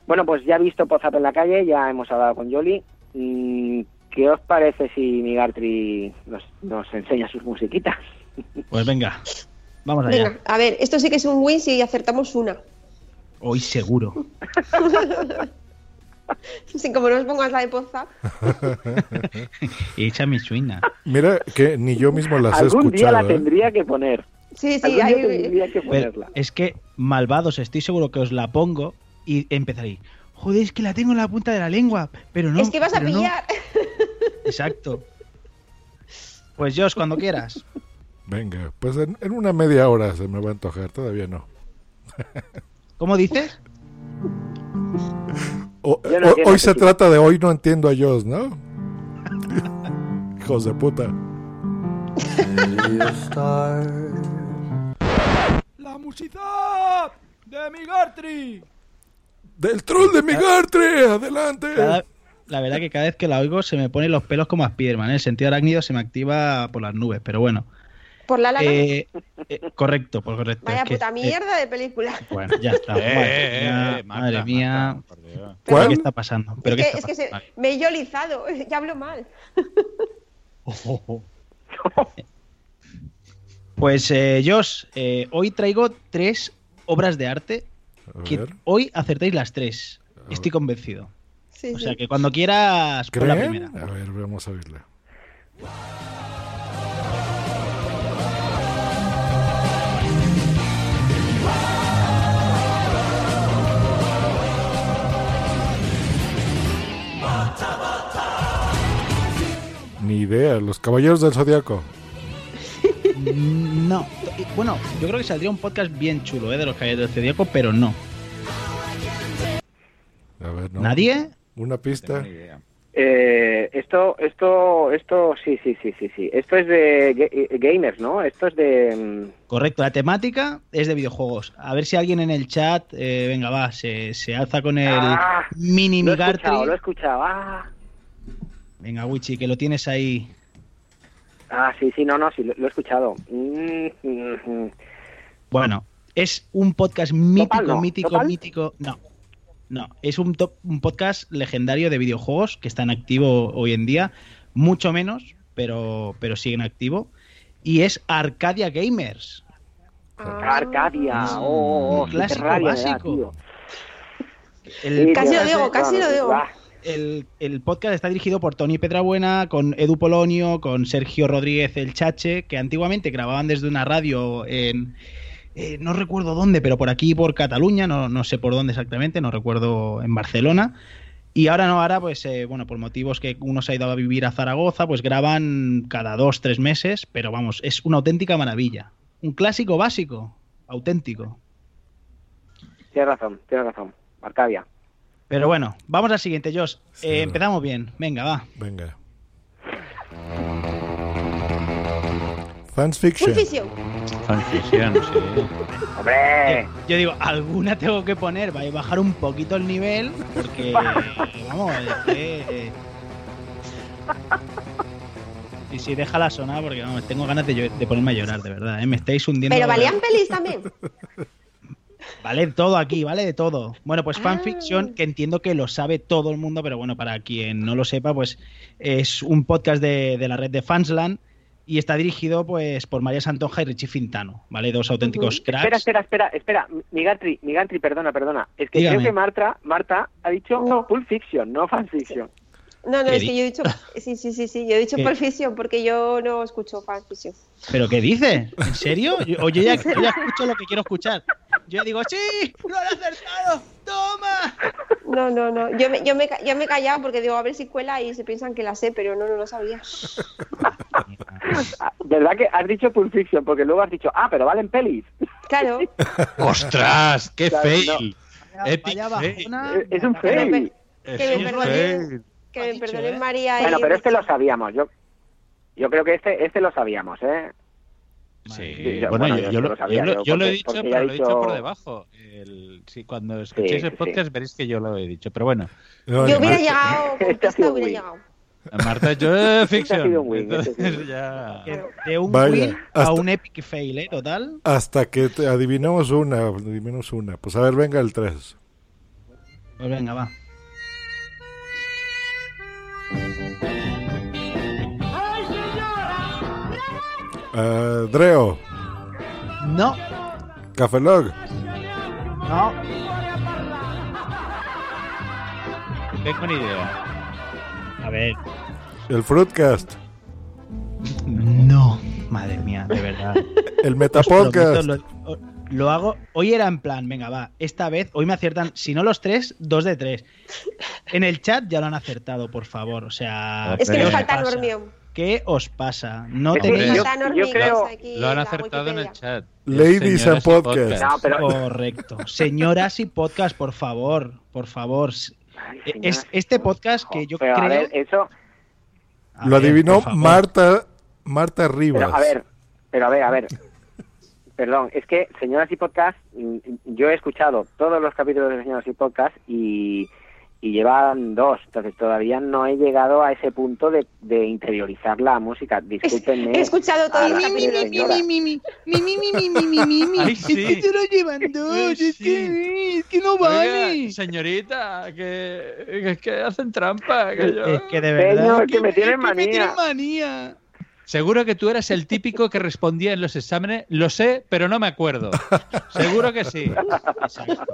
Bueno, pues ya he visto Pozap en la calle, ya hemos hablado con Yoli. Mm, ¿Qué os parece si Migartri nos, nos enseña sus musiquitas? <laughs> Pues venga, vamos allá. Venga, a ver, esto sí que es un win si acertamos una. Hoy seguro. <laughs> <laughs> Si como no os pongas la de Pozap. <laughs> y echa mi suina. Mira que ni yo mismo las he Algún día escuchado. la ¿eh? tendría que poner. Sí, sí, ahí- tendría que Pero ponerla. es que, malvados, estoy seguro que os la pongo y empezaréis. Joder, es que la tengo en la punta de la lengua, pero no. es que vas a pero no". pillar. <laughs> Exacto. Pues Josh, cuando quieras. Venga, pues en, en una media hora se me va a antojar, todavía no. ¿Cómo dices? O- Yo no o- entiendo hoy se trata de hoy no entiendo a Dios, ¿no? <laughs> Hijos de puta. La música de Migartri. Del troll de Migartre, adelante. Cada- la verdad que cada vez que la oigo se me ponen los pelos como a Spiderman. ¿eh? El sentido arácnido se me activa por las nubes, pero bueno. Por la lana. Eh, eh, correcto, por correcto. Vaya es que, puta eh, mierda de película. bueno, ya está. <laughs> Eh, madre eh, mía, Marta, madre mía. Marta, por Dios. ¿Pero ¿Qué está pasando? ¿Pero es qué que, está es que se, me he yolizado, <laughs> ya hablo mal. <laughs> Pues eh, Josh, eh, hoy traigo tres obras de arte que hoy acertéis las tres. Estoy convencido. Sí, O sí. sea que cuando quieras, pon la primera. A ver, vamos a oírle. Ni idea, los caballeros del zodiaco. Mm, No. Bueno, yo creo que saldría un podcast bien chulo, ¿eh? De los Caballeros del Zodíaco, pero no. A ver, ¿no? ¿Nadie? Una pista. Eh, esto, esto, esto, sí, sí, sí, sí, sí. Esto es de eh, gamers, ¿no? Esto es de... mm, Correcto, la temática es de videojuegos. A ver si alguien en el chat, eh, venga, va, se, se alza con el Ah, mini Lo he escuchado, lo he escuchado. Ah, Venga, Wichi, que lo tienes ahí. ah sí, sí, no, no, sí, lo, lo he escuchado. Mm, mm, mm. Bueno, es un podcast mítico, no, mítico, ¿Topal? mítico. No, no, es un, top- un podcast legendario de videojuegos que está en activo hoy en día, mucho menos, pero, pero sigue en activo. Y es Arcadia Gamers. Arcadia, oh, oh, oh, Un qué clásico básico. El Sí, Casi lo digo, casi lo digo. va. El, podcast está dirigido por Tony Pedrabuena, con Edu Polonio, con Sergio Rodríguez el Chache, que antiguamente grababan desde una radio en... eh, no recuerdo dónde, pero por aquí, por Cataluña, no, no sé por dónde exactamente, no recuerdo en Barcelona. Y ahora no, ahora pues eh, bueno, por motivos que uno se ha ido a vivir a Zaragoza, pues graban cada dos, tres meses, pero vamos, es una auténtica maravilla. Un clásico básico, auténtico. Tienes razón, tienes razón. Arcadia. Pero bueno, vamos al siguiente, Josh. Eh, empezamos bien, venga, va. Venga. Fans Fiction. Full Fiction. Fanfiction, sí. ¡Hombre! Yo digo, alguna tengo que poner, va a bajar un poquito el nivel, porque, vamos, es que... Sí, sí, déjala sonar, porque vamos, tengo ganas de, de ponerme a llorar, de verdad, ¿eh? Me estáis hundiendo... Pero valían pelis también. <laughs> Vale de todo aquí, vale de todo. Bueno, pues Ah. fanfiction, que entiendo que lo sabe todo el mundo, pero bueno, para quien no lo sepa, pues es un podcast de, de la red de Fansland y está dirigido pues por María Santonja y Richie Fintano, ¿vale? Dos auténticos cracks. Espera, espera, espera, espera. Migantri, Migantri, perdona, perdona. Es que Dígame. creo que Marta, Marta ha dicho Pulp Fiction, no fanfiction. No, no, ¿Qué es que yo he dicho. <laughs> Sí, sí, sí, sí. Yo he dicho. Pulp Fiction porque yo no escucho fanfiction. ¿Pero qué dices? ¿En serio? <laughs> Yo- Oye, ya, yo ya escucho lo que quiero escuchar. Yo digo, ¡sí! ¡Lo han acertado! ¡Toma! No, no, no. Yo me, yo me, yo me he callado porque digo, a ver si cuela y se piensan que la sé, pero no, no lo sabía. <laughs> ¿Verdad que has dicho Pulp Fiction? Porque luego has dicho, ah, pero valen pelis. Claro. <laughs> ¡Ostras! ¡Qué Claro, fail! Vaya Epic fail. Es, es un fail. que Es me perdonen, que me perdonen ¿eh? María Bueno, y pero este lo sabíamos. Yo, yo creo que este, este lo sabíamos, ¿eh? Sí, yo- bueno, bueno, yo, lo lo, sabía, yo lo- yo yo lo he dicho, pero lo he dicho dicho- por debajo. El- sí, cuando escuchéis Sí, el sí. podcast veréis que yo lo he dicho. Pero bueno, No, Yo hubiera llegado, <laughs> Este sido hubiera llegado. Marta, yo he <laughs> Este fiction. win, este Entonces ya. De un Vaya, win a hasta- un epic fail, ¿eh? Total. Hasta que te adivinamos una, adivinamos una. Pues a ver, venga el 3. Pues venga, va. Eh, Dreo, No, Café Log, no. No tengo ni idea. A ver. el Fruitcast, No. Madre mía, de verdad. <laughs> el Metapodcast. Lo, lo hago. Hoy era en plan, venga, va. Esta vez, hoy me aciertan, si no los tres, dos de tres. En el chat ya lo han acertado, por favor. O sea. Es que ¿qué me os falta pasa? Normión. ¿Qué os pasa? No tenéis. yo- yo creo- Lo han acertado en el chat. Ladies Señoras and podcast. No, pero... Correcto. Señoras y podcast, por favor, por favor. Ay, Es, este podcast que yo Pero, creo. a ver, eso... A Lo ver, adivinó. Marta, Marta Rivas. Pero, a ver, pero a ver, a ver. <laughs> Perdón, es que Señoras y Podcast, mm, yo he escuchado todos los capítulos de Señoras y Podcast y, y llevan dos, entonces todavía no he llegado a ese punto de, de interiorizar la música. Discúlpenme. He escuchado tres señoras. mi, mi, mi, mi, mi, mi, mi, mi, mi, mi. Ay, Es que se lo llevan dos, es, que, es que no vale. Oiga, señorita, que, que, que hacen trampa. Que yo... Es que de verdad. Señor, que me es tienen que me tienen manía. manía. Seguro que tú eras el típico que respondía en los exámenes, lo sé, pero no me acuerdo. Seguro que sí. Exacto.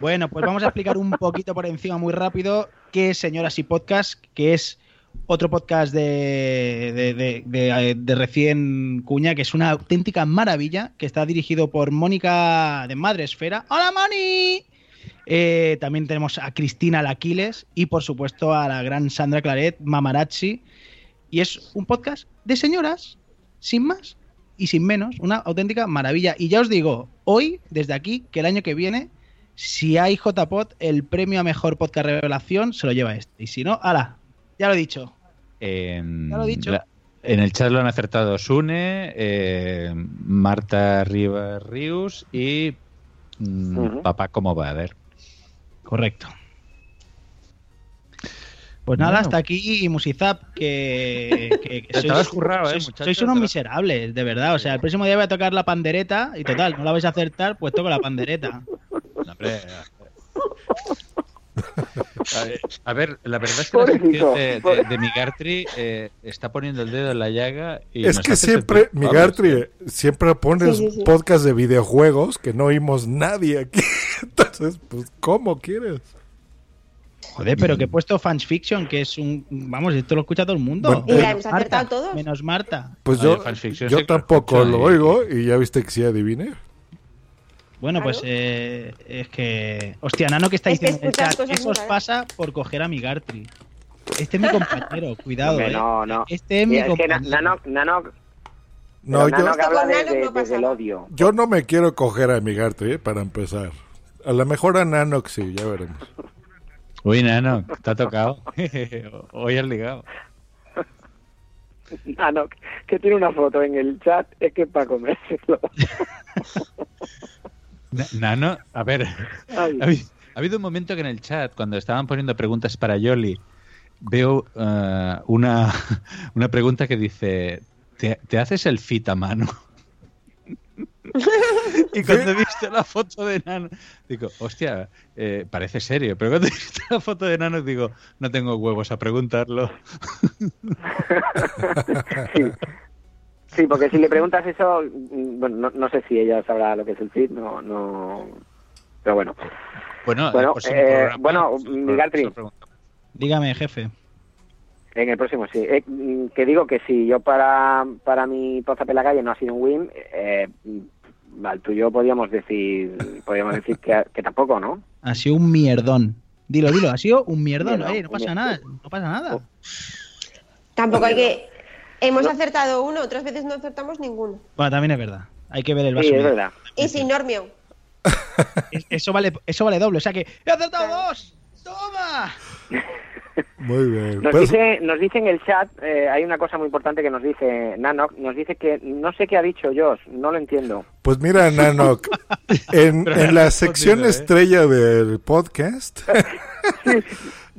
Bueno, pues vamos a explicar un poquito por encima, muy rápido, qué es Señoras y Podcast, que es otro podcast de, de, de- de- recién cuña, que es una auténtica maravilla, que está dirigido por Mónica de Madre Esfera. ¡Hola, Moni! Eh, también tenemos a Cristina Laquiles y, por supuesto, a la gran Sandra Claret, Mamarazzi. Y es un podcast de señoras, sin más y sin menos, una auténtica maravilla. Y ya os digo, hoy, desde aquí, que el año que viene, si hay JPod, el premio a mejor podcast revelación se lo lleva este. Y si no, ala, ya lo he dicho. En, Ya lo he dicho. la- en el chat lo han acertado Sune, eh, Marta Rivas Rius y mm. Papá como va a ver. Correcto. Pues nada, Bueno. hasta aquí Musizap, que, que- que currado, eh, sois- muchacho, sois unos miserables, de verdad. O sea, el próximo día voy a tocar la pandereta y total, no la vais a acertar, pues toco la pandereta. Hombre, <laughs> a ver, a ver, la verdad es que la sección de, de, de Migartri eh, está poniendo el dedo en la llaga y Es nos que hace siempre, sentir Migartri, ¿eh? siempre pones Sí, sí, sí. podcast de videojuegos que no oímos nadie aquí. <laughs> Entonces, pues, ¿cómo quieres? Joder, pero que he puesto Fans Fiction, que es un. Vamos, esto lo escucha todo el mundo. Bueno, Y la Menos hemos Marta, acertado todos. Menos Marta. Pues Oye, yo, yo tampoco lo y- oigo y ya viste que sí adiviné. Bueno, pues eh, es que. Hostia, Nano, que está Es que diciendo en el chat? Eso os raras. pasa por coger a Migartri. Este es mi compañero, <laughs> cuidado, Hombre, eh. no, no. Este es mi es que compañero. Na- Nanok, Nanok, No, yo, Nanok habla de- de- no desde el odio. yo no me quiero coger a Migartri, eh, para empezar. A lo mejor a Nanox sí, ya veremos. Uy, nano, te ha tocado. <laughs> Hoy has ligado. <laughs> Nanok, que tiene una foto en el chat, es que es para comérselo. Na- Nano, a ver, ha, habi- ha habido un momento que en el chat, cuando estaban poniendo preguntas para Yoli, veo eh, una, <laughs> una pregunta que dice, ¿te, te haces el fit a mano? <laughs> y cuando he visto la foto de Nano, digo, hostia, eh, parece serio, pero cuando he visto la foto de Nano, digo, no tengo huevos a preguntarlo. <laughs> sí. Sí, porque si le preguntas eso, mm, bueno, no, no sé si ella sabrá lo que es el feed, no, no. Pero bueno. Bueno, Bueno, próximo eh, programa bueno, se lo pregunto. Dígame, jefe. En el próximo, sí. Eh, mm, que digo que si yo para, para mi Poza la calle no ha sido un win, eh, mm, al tuyo podríamos decir podríamos decir que, que tampoco, ¿no? Ha sido un mierdón. Dilo, dilo, ha sido un mierdón. Mierdón, eh, no pasa un nada, no pasa nada. Tampoco hay que. Hemos acertado uno, otras veces no acertamos ninguno. Bueno, también es verdad. Hay que ver el vaso. Sí, es verdad. Y sin Normio. <laughs> Es- Eso vale, eso vale doble. O sea que he acertado dos. ¡Toma! <laughs> Muy bien. Nos Pues, dice, nos dice en el chat, eh, hay una cosa muy importante que nos dice Nanok, nos dice que no sé qué ha dicho Josh, no lo entiendo. pues mira, Nanok, <laughs> en, la sección ¿eh? estrella del podcast,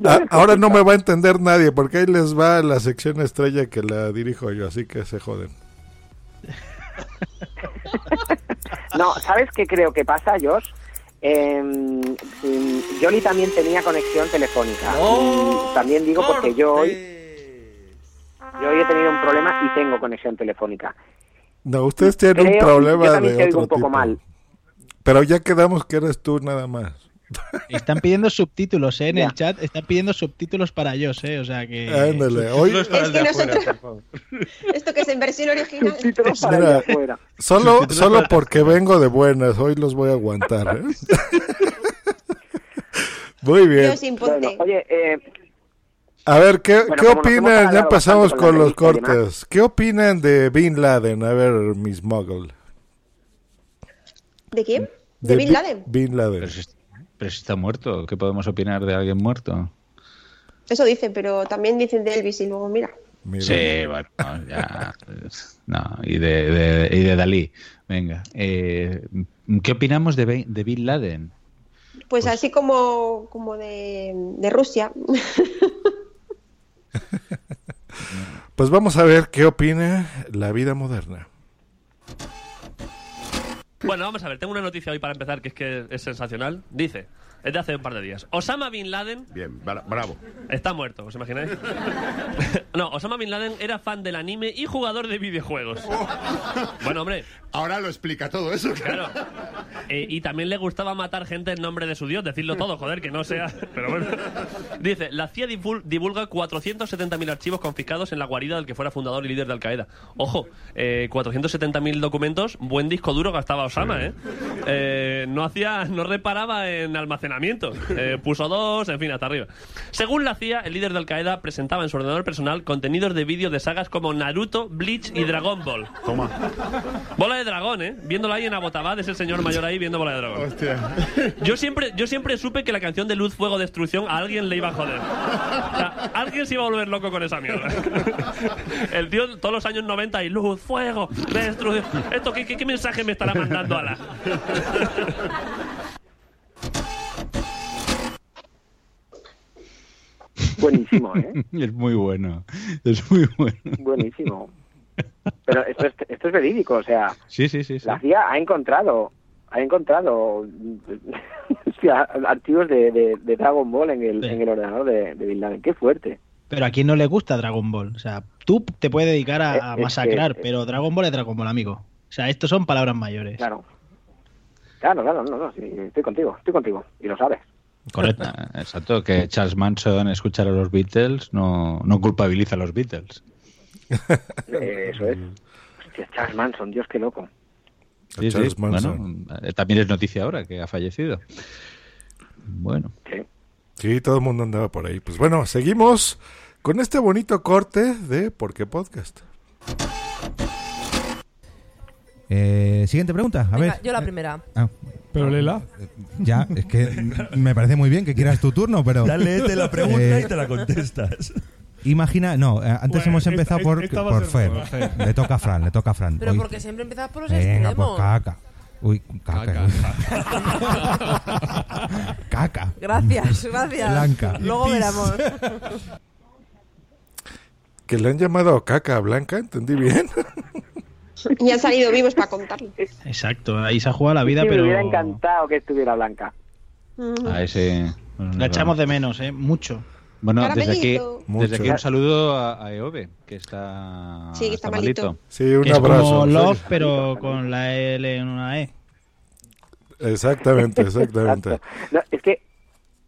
a- ahora no me va a entender nadie, porque ahí les va la sección estrella que la dirijo yo, así que se joden. <laughs> No, ¿sabes qué creo que pasa, Josh? Eh, también tenía conexión telefónica. y también digo porque yo hoy, yo hoy he tenido un problema y tengo conexión telefónica. No, ustedes tienen un problema yo también de otro un poco tipo. mal. Pero ya quedamos que eres tú nada más. Están pidiendo subtítulos, ¿eh? En Ya. el chat están pidiendo subtítulos para ellos, ¿eh? O sea que. Ándale, <laughs> hoy Es que nosotros. <laughs> Esto que es en versión original. Subtítulos para Mira, allá afuera. solo, Subtítulos solo para- porque vengo de buenas, hoy los voy a aguantar. ¿eh? <laughs> Muy bien. Bueno, oye, eh, A ver, ¿qué, Bueno, ¿qué opinan? Ya empezamos bastante con los cortes. ¿Qué opinan de Bin Laden? A ver, Miss Muggle. ¿De quién? ¿De Bin Bi- Laden? Bin Laden. Pero si, pero si está muerto, ¿qué podemos opinar de alguien muerto? Eso dicen, pero también dicen de Elvis y luego mira. Mira. Sí, bueno, ya. pues, No, y de, de- y de Dalí. Venga. eh, ¿Qué opinamos de, Bin- de Bin Laden? Pues, así como, como de, de Rusia. <laughs> Pues vamos a ver qué opina la vida moderna. Bueno, vamos a ver, tengo una noticia hoy para empezar que es que es sensacional. Dice, es de hace un par de días. Osama Bin Laden Bien, bra- bravo. está muerto, ¿os imagináis? <laughs> no, Osama Bin Laden era fan del anime y jugador de videojuegos. bueno, hombre. Ahora lo explica todo eso. Claro. Eh, y también le gustaba matar gente en nombre de su dios, decirlo todo, joder, que no sea. Pero bueno. Dice: La CIA divul- divulga 470.000 archivos confiscados en la guarida del que fuera fundador y líder de Al Qaeda. Ojo, eh, 470.000 documentos, buen disco duro gastaba Osama, ¿eh? Eh, no hacía, no reparaba en Eh, puso dos, en fin, hasta arriba. Según la CIA, el líder de Al Qaeda presentaba en su ordenador personal contenidos de vídeo de sagas como Naruto, Bleach y Dragon Ball. Toma. Bola de dragón, ¿eh? Viéndolo ahí en Abbottabad, ese señor mayor ahí viendo bola de dragón. Yo siempre, yo siempre supe que la canción de Luz, Fuego, Destrucción a alguien le iba a joder. O sea, alguien se iba a volver loco con esa mierda. El tío, todos los años 90 y Luz, Fuego, Destrucción. ¿Esto qué, qué, qué mensaje me estará mandando a la? Buenísimo, ¿eh? <laughs> Es muy bueno. Es muy bueno. Buenísimo. Pero esto es, esto es verídico, o sea, Sí, sí, sí. sí. la CIA ha encontrado, ha encontrado <laughs> hostia, archivos de, de- de Dragon Ball en el, en el ordenador de, de Bin Laden. Qué fuerte. Pero a quién no le gusta Dragon Ball. O sea, tú te puedes dedicar a, a es que- masacrar, pero Dragon Ball es Dragon Ball, amigo. O sea, estos son palabras mayores. Claro. Claro, claro, no, no, sí, estoy contigo, estoy contigo, y lo sabes. Correcto. Ah, Exacto, que Charles Manson escuchar a los Beatles no, no culpabiliza a los Beatles. Eh, eso es. Hostia, Charles Manson, Dios, qué loco. Sí, sí, Charles Manson. eh, también es noticia ahora que ha fallecido. Bueno. Sí, todo el mundo andaba por ahí. Pues bueno, seguimos con este bonito corte de ¿Por qué podcast? Eh, siguiente pregunta, a Venga, ver. yo la primera. Ah, Pero Lela. ya, es que <laughs> me parece muy bien que quieras tu turno, pero. Ya léete la pregunta Eh, y te la contestas. Imagina, no, eh, antes Bueno, hemos esta- empezado por, esta por Fer. buena. Le toca a Fran, le toca a Fran. Pero Hoy- porque siempre empiezas por los Venga, pues extremos. caca. Uy, caca. Caca. <laughs> Gracias, gracias. Blanca. Luego veremos. Que le han llamado caca a Blanca, ¿entendí bien? <laughs> Y han salido vivos para contarlo. Exacto, ahí se ha jugado la vida, Sí, pero Me hubiera encantado que estuviera Blanca. A ese. la echamos de menos, ¿eh? Mucho. Bueno, desde aquí, desde aquí un saludo a, a Eove, que está, Sí, que está malito. Sí, un Que es abrazo. como sí. Love, pero con la L en una E. Exactamente, exactamente. <laughs> No, es que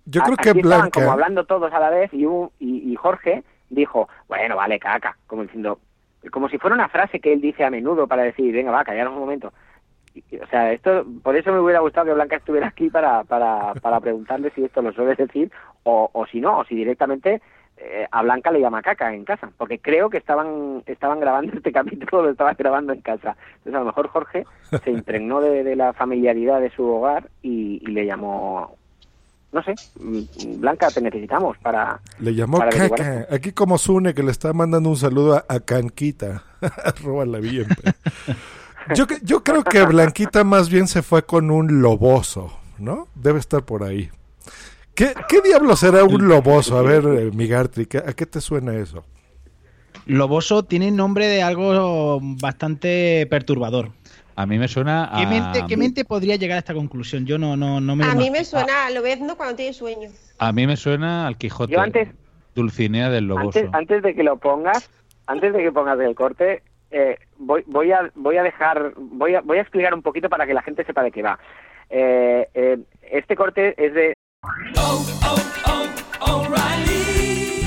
Yo creo que Blanca. como hablando todos a la vez y, un- y, y Jorge dijo, bueno, vale, caca, como diciendo, como si fuera una frase que él dice a menudo para decir, venga, va, callaros un momento. O sea, esto, por eso me hubiera gustado que Blanca estuviera aquí para, para, para preguntarle si esto lo suele decir o, o si no, o si directamente eh, a Blanca le llama caca en casa, porque creo que estaban estaban grabando este <laughs> capítulo, lo estaban grabando en casa. Entonces a lo mejor Jorge se impregnó de, de la familiaridad de su hogar y, y le llamó, no sé, Blanca, te necesitamos para... Le llamó para caca. Aquí como Sune que le está mandando un saludo a, a Canquita. <laughs> Arroba la Villempe. Yo, que- yo creo que Blanquita más bien se fue con un loboso, ¿no? Debe estar por ahí. ¿Qué, qué diablo será un loboso? A ver, eh, Migartri, ¿qué- ¿a qué te suena eso? Loboso tiene nombre de algo bastante perturbador. A mí me suena a... ¿Qué mente, qué mente podría llegar a esta conclusión? Yo no, no, no me A mí me suena a Lobezno cuando tiene sueño. A mí me suena al Quijote. Yo antes- Dulcinea del Loboso. Antes, antes de que lo pongas, antes de que pongas el corte, eh, voy, voy a voy a dejar voy a voy a explicar un poquito para que la gente sepa de qué va. Eh, eh, este corte es de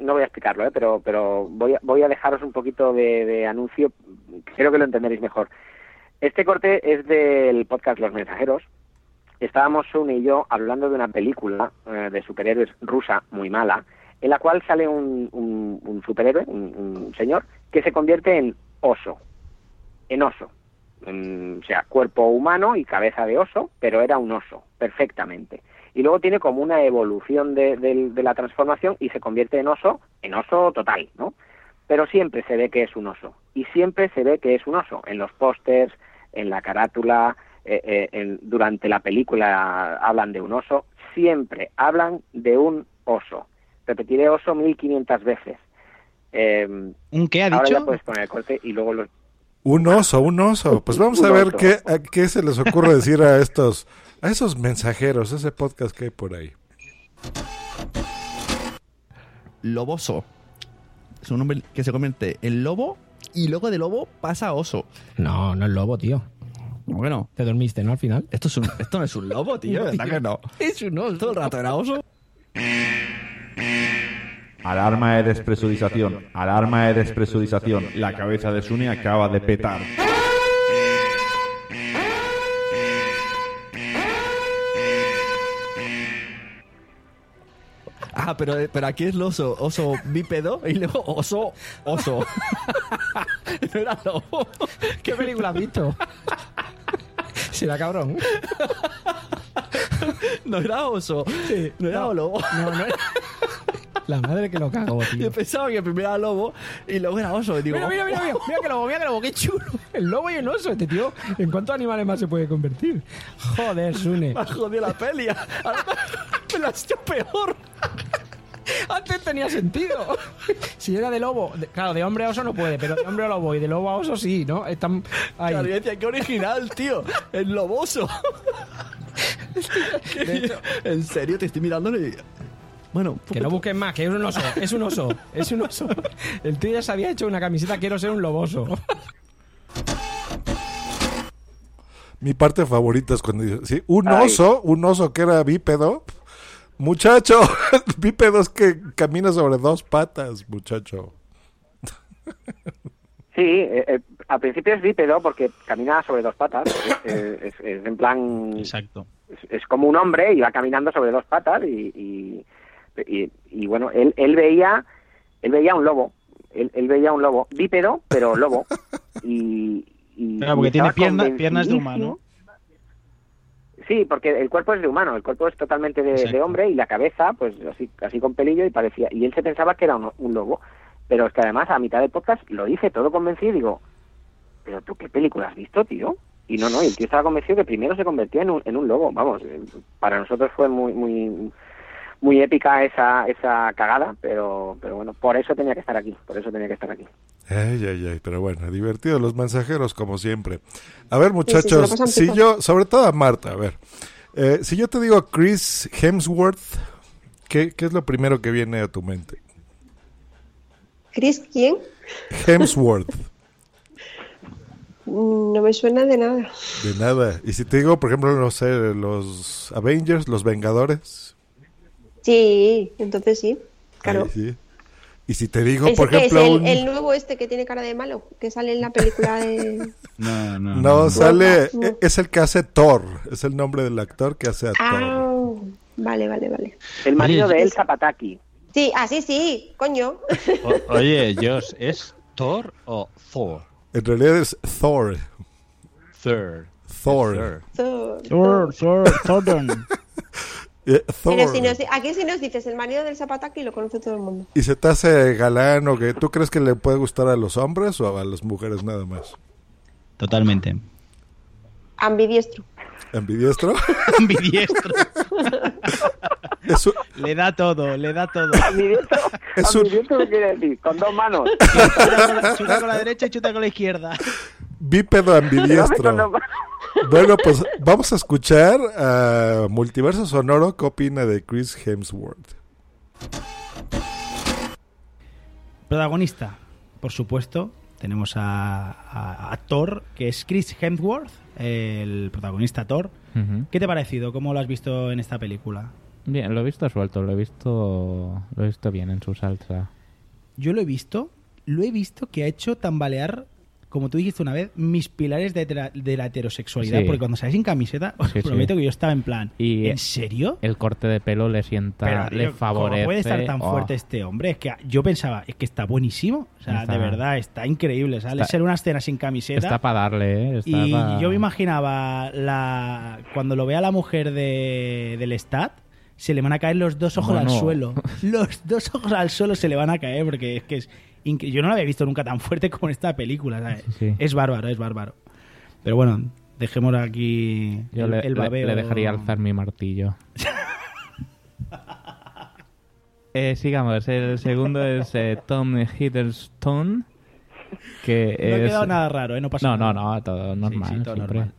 No voy a explicarlo, ¿eh? pero pero voy a, voy a dejaros un poquito de, de anuncio, creo que lo entenderéis mejor. Este corte es del podcast Los Mensajeros. Estábamos Sune y yo hablando de una película eh, de superhéroes rusa muy mala, en la cual sale un, un, un superhéroe, un, señor, que se convierte en oso, en oso. mm, o sea, cuerpo humano y cabeza de oso, pero era un oso, perfectamente. Y luego tiene como una evolución de, de- de la transformación y se convierte en oso, en oso total, ¿no? Pero siempre se ve que es un oso. Y siempre se ve que es un oso. En los pósters, en la carátula, eh, eh, en- durante la película hablan de un oso. Siempre hablan de un oso. Repetiré oso 1500 veces. Eh, ¿Un qué ha ahora dicho? ya puedes poner el corte y luego los... Un oso, un oso. Pues <laughs> vamos a ver qué, a qué se les ocurre decir a estos, a esos mensajeros, ese podcast que hay por ahí. Loboso. Es un hombre que se convierte en lobo y luego de lobo pasa a oso. No, no es lobo, tío. Bueno. ¿Te dormiste, no? Al final. Esto, es un, esto no es un lobo, tío. <laughs> ¿Verdad que no? Es un oso. Todo el rato era oso. Alarma de despresurización. Alarma de despresurización. La cabeza de Suni acaba de petar. Ah, pero, pero aquí es el oso, oso bípedo y luego oso, oso. <laughs> no era lobo. ¿Qué película has visto? Será cabrón. <laughs> No era oso. No era lobo. No, no era- La madre que lo cago, <laughs> tío. Yo pensaba que primero era lobo y luego era oso. Y digo, Mira, mira, mira, mira, mira que lobo, mira que lobo, qué chulo. El lobo y el oso, este tío. ¿En cuántos animales más se puede convertir? Joder, Sune. Me jodido la peli. Ahora me, lo has hecho peor. Antes tenía sentido. Si era de lobo, de- claro, de hombre a oso no puede, pero de hombre a lobo y de lobo a oso sí, ¿no? Están ahí. Claro, yo decía, qué original, tío. El loboso. <laughs> <laughs> en serio, te estoy mirando y... Bueno, Que no busques más, que es un oso, es un oso, es un oso. El tío ya se había hecho una camiseta, quiero ser un loboso. Mi parte favorita es cuando dice, sí, un Ay. oso, un oso que era bípedo. Muchacho, <laughs> bípedo es que camina sobre dos patas, muchacho. Sí, eh, eh, al principio es bípedo porque camina sobre dos patas. Es, eh, es- es en plan... Exacto. Es, es como un hombre y va caminando sobre dos patas y, y, y- y, bueno, él, él veía él veía un lobo. Él, él veía un lobo bípedo, pero lobo. <laughs> Y, y- Claro, y porque tiene pierna- piernas de humano. Sí, porque el cuerpo es de humano, el cuerpo es totalmente de, de hombre y la cabeza, pues así, así con pelillo y parecía. Y él se pensaba que era un, un lobo. Pero es que además a mitad del podcast lo dice todo convencido y digo, ¿pero tú qué película has visto, tío? Y no, no, y el tío estaba convencido que primero se convertía en un, en un lobo. Vamos, eh, para nosotros fue muy muy muy épica esa esa cagada, pero pero bueno, por eso tenía que estar aquí, por eso tenía que estar aquí. Ay, ay, ay, pero bueno, divertidos los mensajeros como siempre. A ver, sí, muchachos, pasan si pipa. yo, sobre todo a Marta, a ver, eh, si yo te digo Chris Hemsworth, ¿qué, ¿qué es lo primero que viene a tu mente? ¿Chris quién? Hemsworth, Mm, No me suena de nada. de nada. Y si te digo, por ejemplo, no sé, los Avengers, los Vengadores, Sí, entonces sí. Claro. ahí sí. Y si te digo, ¿Ese por qué es? ejemplo, el, un- el nuevo este que tiene cara de malo, que sale en la película de... <laughs> No, no. no, sale, No. e- es el que hace Thor, es el nombre del actor que hace a Thor. Ah, vale, vale, vale. El marido Oye, de Elsa Pataki. Sí, ah, sí, coño. O- oye, Josh, ¿es Thor o Thor? En realidad es Thor. Thor. Thor. Thor. Thor, Thor, Thornton. <laughs> Eh, Thor. Pero si nos, aquí si nos dices el marido del Zapataki lo conoce todo el mundo. ¿Y se te hace galán o que tú crees que le puede gustar a los hombres o a las mujeres nada más? Totalmente. Ambidiestro. ¿Ambidiestro? <laughs> Ambidiestro. <laughs> Es un- Le da todo, le da todo. Ambidiestro, Es un- ambidiestro, ¿qué quiere decir? Con dos manos. Chuta, chuta con la derecha y chuta con la izquierda. Bípedo ambidiestro. <laughs> Bueno, pues vamos a escuchar a Multiverso Sonoro. ¿Qué opina de Chris Hemsworth? Protagonista, por supuesto, tenemos a, a- a Thor, que es Chris Hemsworth, el protagonista Thor. ¿Qué te ha parecido? ¿Cómo lo has visto en esta película? Bien, lo he visto suelto, lo he visto, lo he visto bien en su salsa. Yo lo he visto, lo he visto que ha hecho tambalear como tú dijiste una vez, mis pilares de, la- de la heterosexualidad. Sí. Porque cuando sales sin camiseta, <laughs> os Sí, sí. prometo que yo estaba en plan, Y ¿en serio? El corte de pelo le sienta, Pero, le favorece. ¿Cómo puede estar tan Oh, fuerte este hombre? Es que yo pensaba, es que está buenísimo. O sea, Está- de verdad, está increíble. Sale ser una escena sin camiseta. Está para darle, ¿eh? Está y pa- yo me imaginaba la cuando lo vea la mujer de, del Stat, se le van a caer los dos ojos Bueno. al suelo. Los dos ojos al suelo se le van a caer porque es que es yo no lo había visto nunca tan fuerte <laughs> como en esta película. ¿sabes? sí. Es bárbaro, es bárbaro. Pero bueno, dejemos aquí Yo el, le, el le- babeo. le dejaría alzar mi martillo. <laughs> Eh, sigamos, el segundo es eh, Tom Hiddleston. Que No ha es... quedado nada raro, ¿eh? No pasa no, nada. No, no, todo normal. sí, todo normal.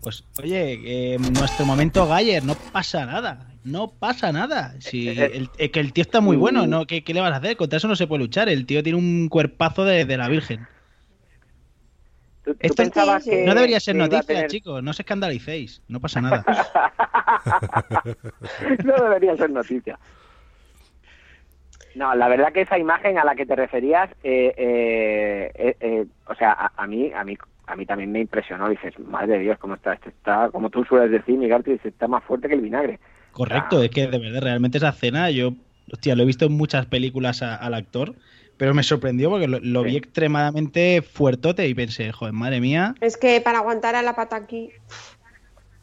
Pues oye, eh, nuestro momento Galler, no pasa nada. No pasa nada. Si el, eh, que el tío está muy bueno, ¿no? ¿Qué, qué le vas a hacer? Contra eso no se puede luchar. El tío tiene un cuerpazo de, de la Virgen. ¿Tú, tú Esto pensabas que- no debería ser noticia, tener- chicos. No os escandalicéis. No pasa <laughs> nada. no debería ser noticia. No, la verdad que esa imagen a la que te referías, eh, eh, eh, eh, o sea, a, a mí, a mí, a mí también me impresionó. Dices, madre de Dios, cómo está, este está, como tú sueles decir, Miguel, dices, está más fuerte que el vinagre. Correcto, es que de verdad, realmente esa escena, yo, hostia, lo he visto en muchas películas a- al actor, pero me sorprendió porque lo, lo vi extremadamente fuertote y pensé, joder, madre mía, Es que para aguantar a la pata aquí.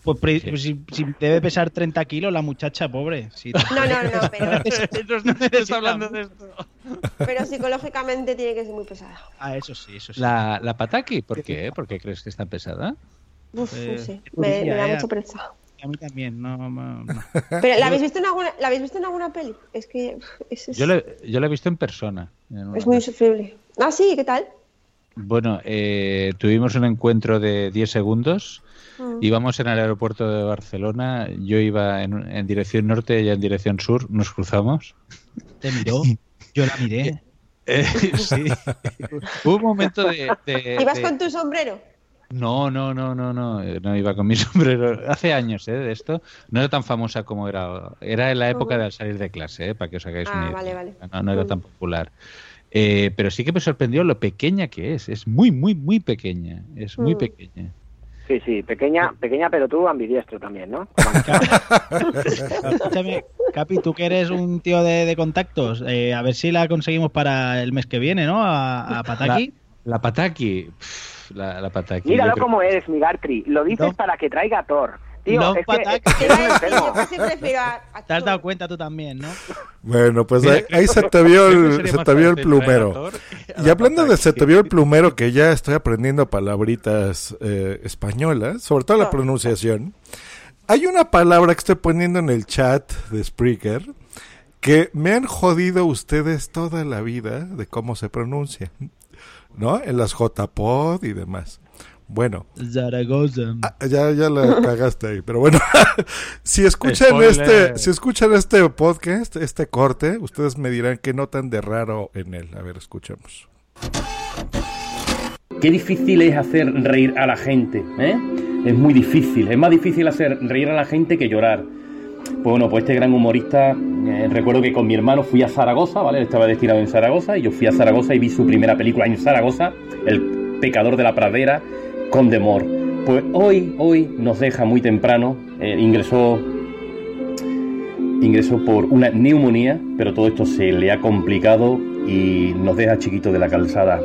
pues, pues si, si debe pesar 30 kilos la muchacha, pobre. Si- No, no, no, pero, <laughs> no <laughs> hablando de esto. pero psicológicamente tiene que ser muy pesada. Ah, eso sí, eso sí. La, la pataki, ¿por qué? ¿Por qué crees que está pesada? Uf, Eh, no sé, me, me da eh. mucho pereza. A mí también, no, no, no. <laughs> Pero, ¿la habéis visto en alguna, ¿la habéis visto en alguna peli? Es que uf, es, es- Yo lo, yo lo he visto en persona. en es muy vez. insufrible. Ah, sí, ¿qué tal? Bueno, eh, tuvimos un encuentro de 10 segundos. Mm. Íbamos en el aeropuerto de Barcelona. Yo iba en, en dirección norte, ella en dirección sur. Nos cruzamos. Te miró, yo la miré. <laughs> Eh, sí. <laughs> Hubo un momento de. de- ¿Ibas de- con tu sombrero? No, no, no, no, no. eh, No iba con mi <laughs> sombrero. Hace años, ¿eh? De esto. No era tan famosa como era. ahora. Era en la época de al salir de clase, ¿eh? Para que os hagáis una Ah, idea. vale, vale. No, no era tan popular. Eh, pero sí que me sorprendió lo pequeña que es. Es muy, muy, muy pequeña. Es muy Mm. pequeña. Sí, sí, pequeña, pequeña, pero tú ambidiestro también, ¿no? <laughs> <laughs> Escúchame, Capi, tú que eres un tío de, de contactos, eh, a ver si la conseguimos para el mes que viene, ¿no? A, a Pataki. La, la Pataki. pf, La, la Pataki. Míralo creo- como eres, Migartri. Lo dices para que traiga a Thor. Tío, No, es que, Pataki. es que eres un enfermo. Yo casi prefiero a, a Te has dado cuenta tú también, ¿no? Bueno, pues Mira, ahí, ahí se te vio el, se te vio el plumero. Y la hablando de se te vio el plumero, que ya estoy aprendiendo palabritas eh, españolas, sobre todo la pronunciación. Hay una palabra que estoy poniendo en el chat de Spreaker que me han jodido ustedes toda la vida de cómo se pronuncia, ¿no? En las JPod y demás. Bueno, Zaragoza. Ah, ya, ya la <laughs> cagaste ahí, pero bueno, <laughs> si escuchan Spoiler. este, si escuchan este podcast, este corte, ustedes me dirán qué notan de raro en él. A ver, escuchemos. Qué difícil es hacer reír a la gente, ¿eh? Es muy difícil. Es más difícil hacer reír a la gente que llorar. Bueno, pues este gran humorista, eh, recuerdo que con mi hermano fui a Zaragoza, ¿vale? Estaba destinado en Zaragoza y yo fui a Zaragoza y vi su primera película en Zaragoza, El pecador de la pradera, con Demor. Pues hoy, hoy nos deja muy temprano, eh, ingresó ingresó por una neumonía, pero todo esto se le ha complicado y nos deja chiquito de la calzada.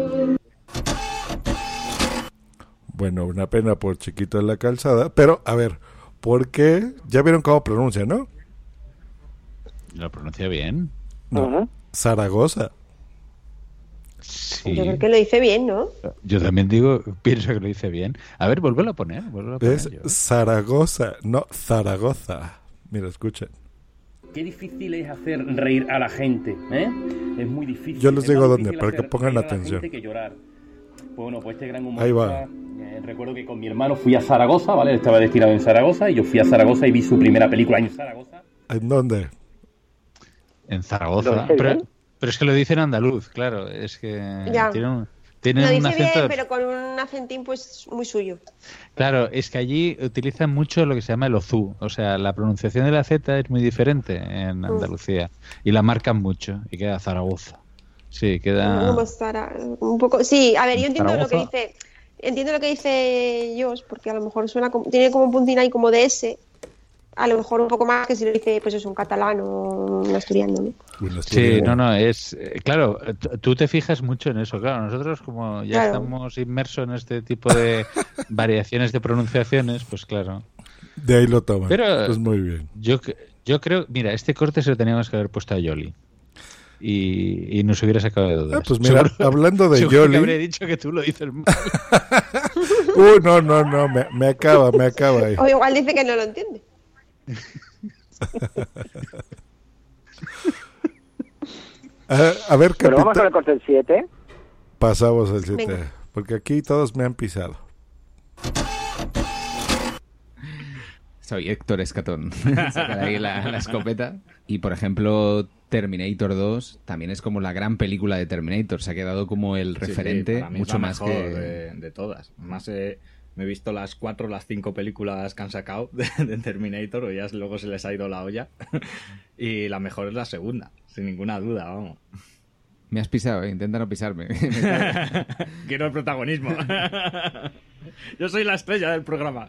Bueno, una pena por chiquito en la calzada, pero a ver, ¿por qué? Ya vieron cómo pronuncia, ¿no? Lo pronuncia bien. No, Zaragoza. Sí. Yo creo que lo hice bien, ¿no? Yo también digo, pienso que lo hice bien. A ver, vuélvelo a poner. vuélvelo a poner Es yo. Zaragoza, no Zaragoza. Mira, escuchen. Qué difícil es hacer reír a la gente, ¿eh? Es muy difícil. Yo les Es digo dónde, para que pongan reír a la atención. gente que llorar. Bueno, pues este gran Ahí va. humorista, eh, recuerdo que con mi hermano fui a Zaragoza, ¿vale? Él Estaba destinado en Zaragoza y yo fui a Zaragoza y vi su primera película en Zaragoza. ¿En dónde? En ¿Lo Zaragoza. Pero, pero es que lo dice en andaluz, claro. Es que Ya. tiene un, tiene Lo un dice acento. bien, pero con un acentín pues muy suyo. Claro, es que allí utilizan mucho lo que se llama el ozú. O sea, la pronunciación de la Z es muy diferente en Andalucía. Y la marcan mucho. Y queda Zaragoza. Sí, queda. Como Zara- un poco. Sí, a ver, yo entiendo lo que Zaragoza. dice. Entiendo lo que dice Josh, porque a lo mejor suena como, tiene como un puntín ahí como de S. A lo mejor un poco más que si lo dice, pues es un catalán o un asturiano, ¿no? Sí, no, no, es. eh, Claro, tú te fijas mucho en eso. Claro, nosotros, como ya Claro. estamos inmersos en este tipo de <laughs> variaciones de pronunciaciones, pues claro. De ahí lo toman. Pero Pues muy bien. Yo, yo creo, mira, este corte se lo teníamos que haber puesto a Yoli. Y, y nos hubiera sacado de dudas. Ah, pues mira, hablando de que habría dicho que tú lo dices mal. <laughs> Uh, no, no, no, me, me acaba, me acaba ahí. O igual dice que no lo entiende. <laughs> A, a ver, Pero vamos capitán. con el corte 7. Pasamos al 7. Venga. Porque aquí todos me han pisado. Soy Héctor Escatón. <laughs> Sacar ahí la, la escopeta. Y por ejemplo, Terminator 2 también es como la gran película de Terminator. Se ha quedado como el Sí, sí, referente para mí es mucho la más mejor que. de, de todas. Más eh, me he visto las cuatro, las cinco películas que han sacado de, de Terminator, o ya luego se les ha ido la olla. <laughs> y la mejor es la segunda, sin ninguna duda, vamos. Me has pisado, eh, intenta no pisarme. <laughs> Quiero el protagonismo. <laughs> Yo soy la estrella del programa.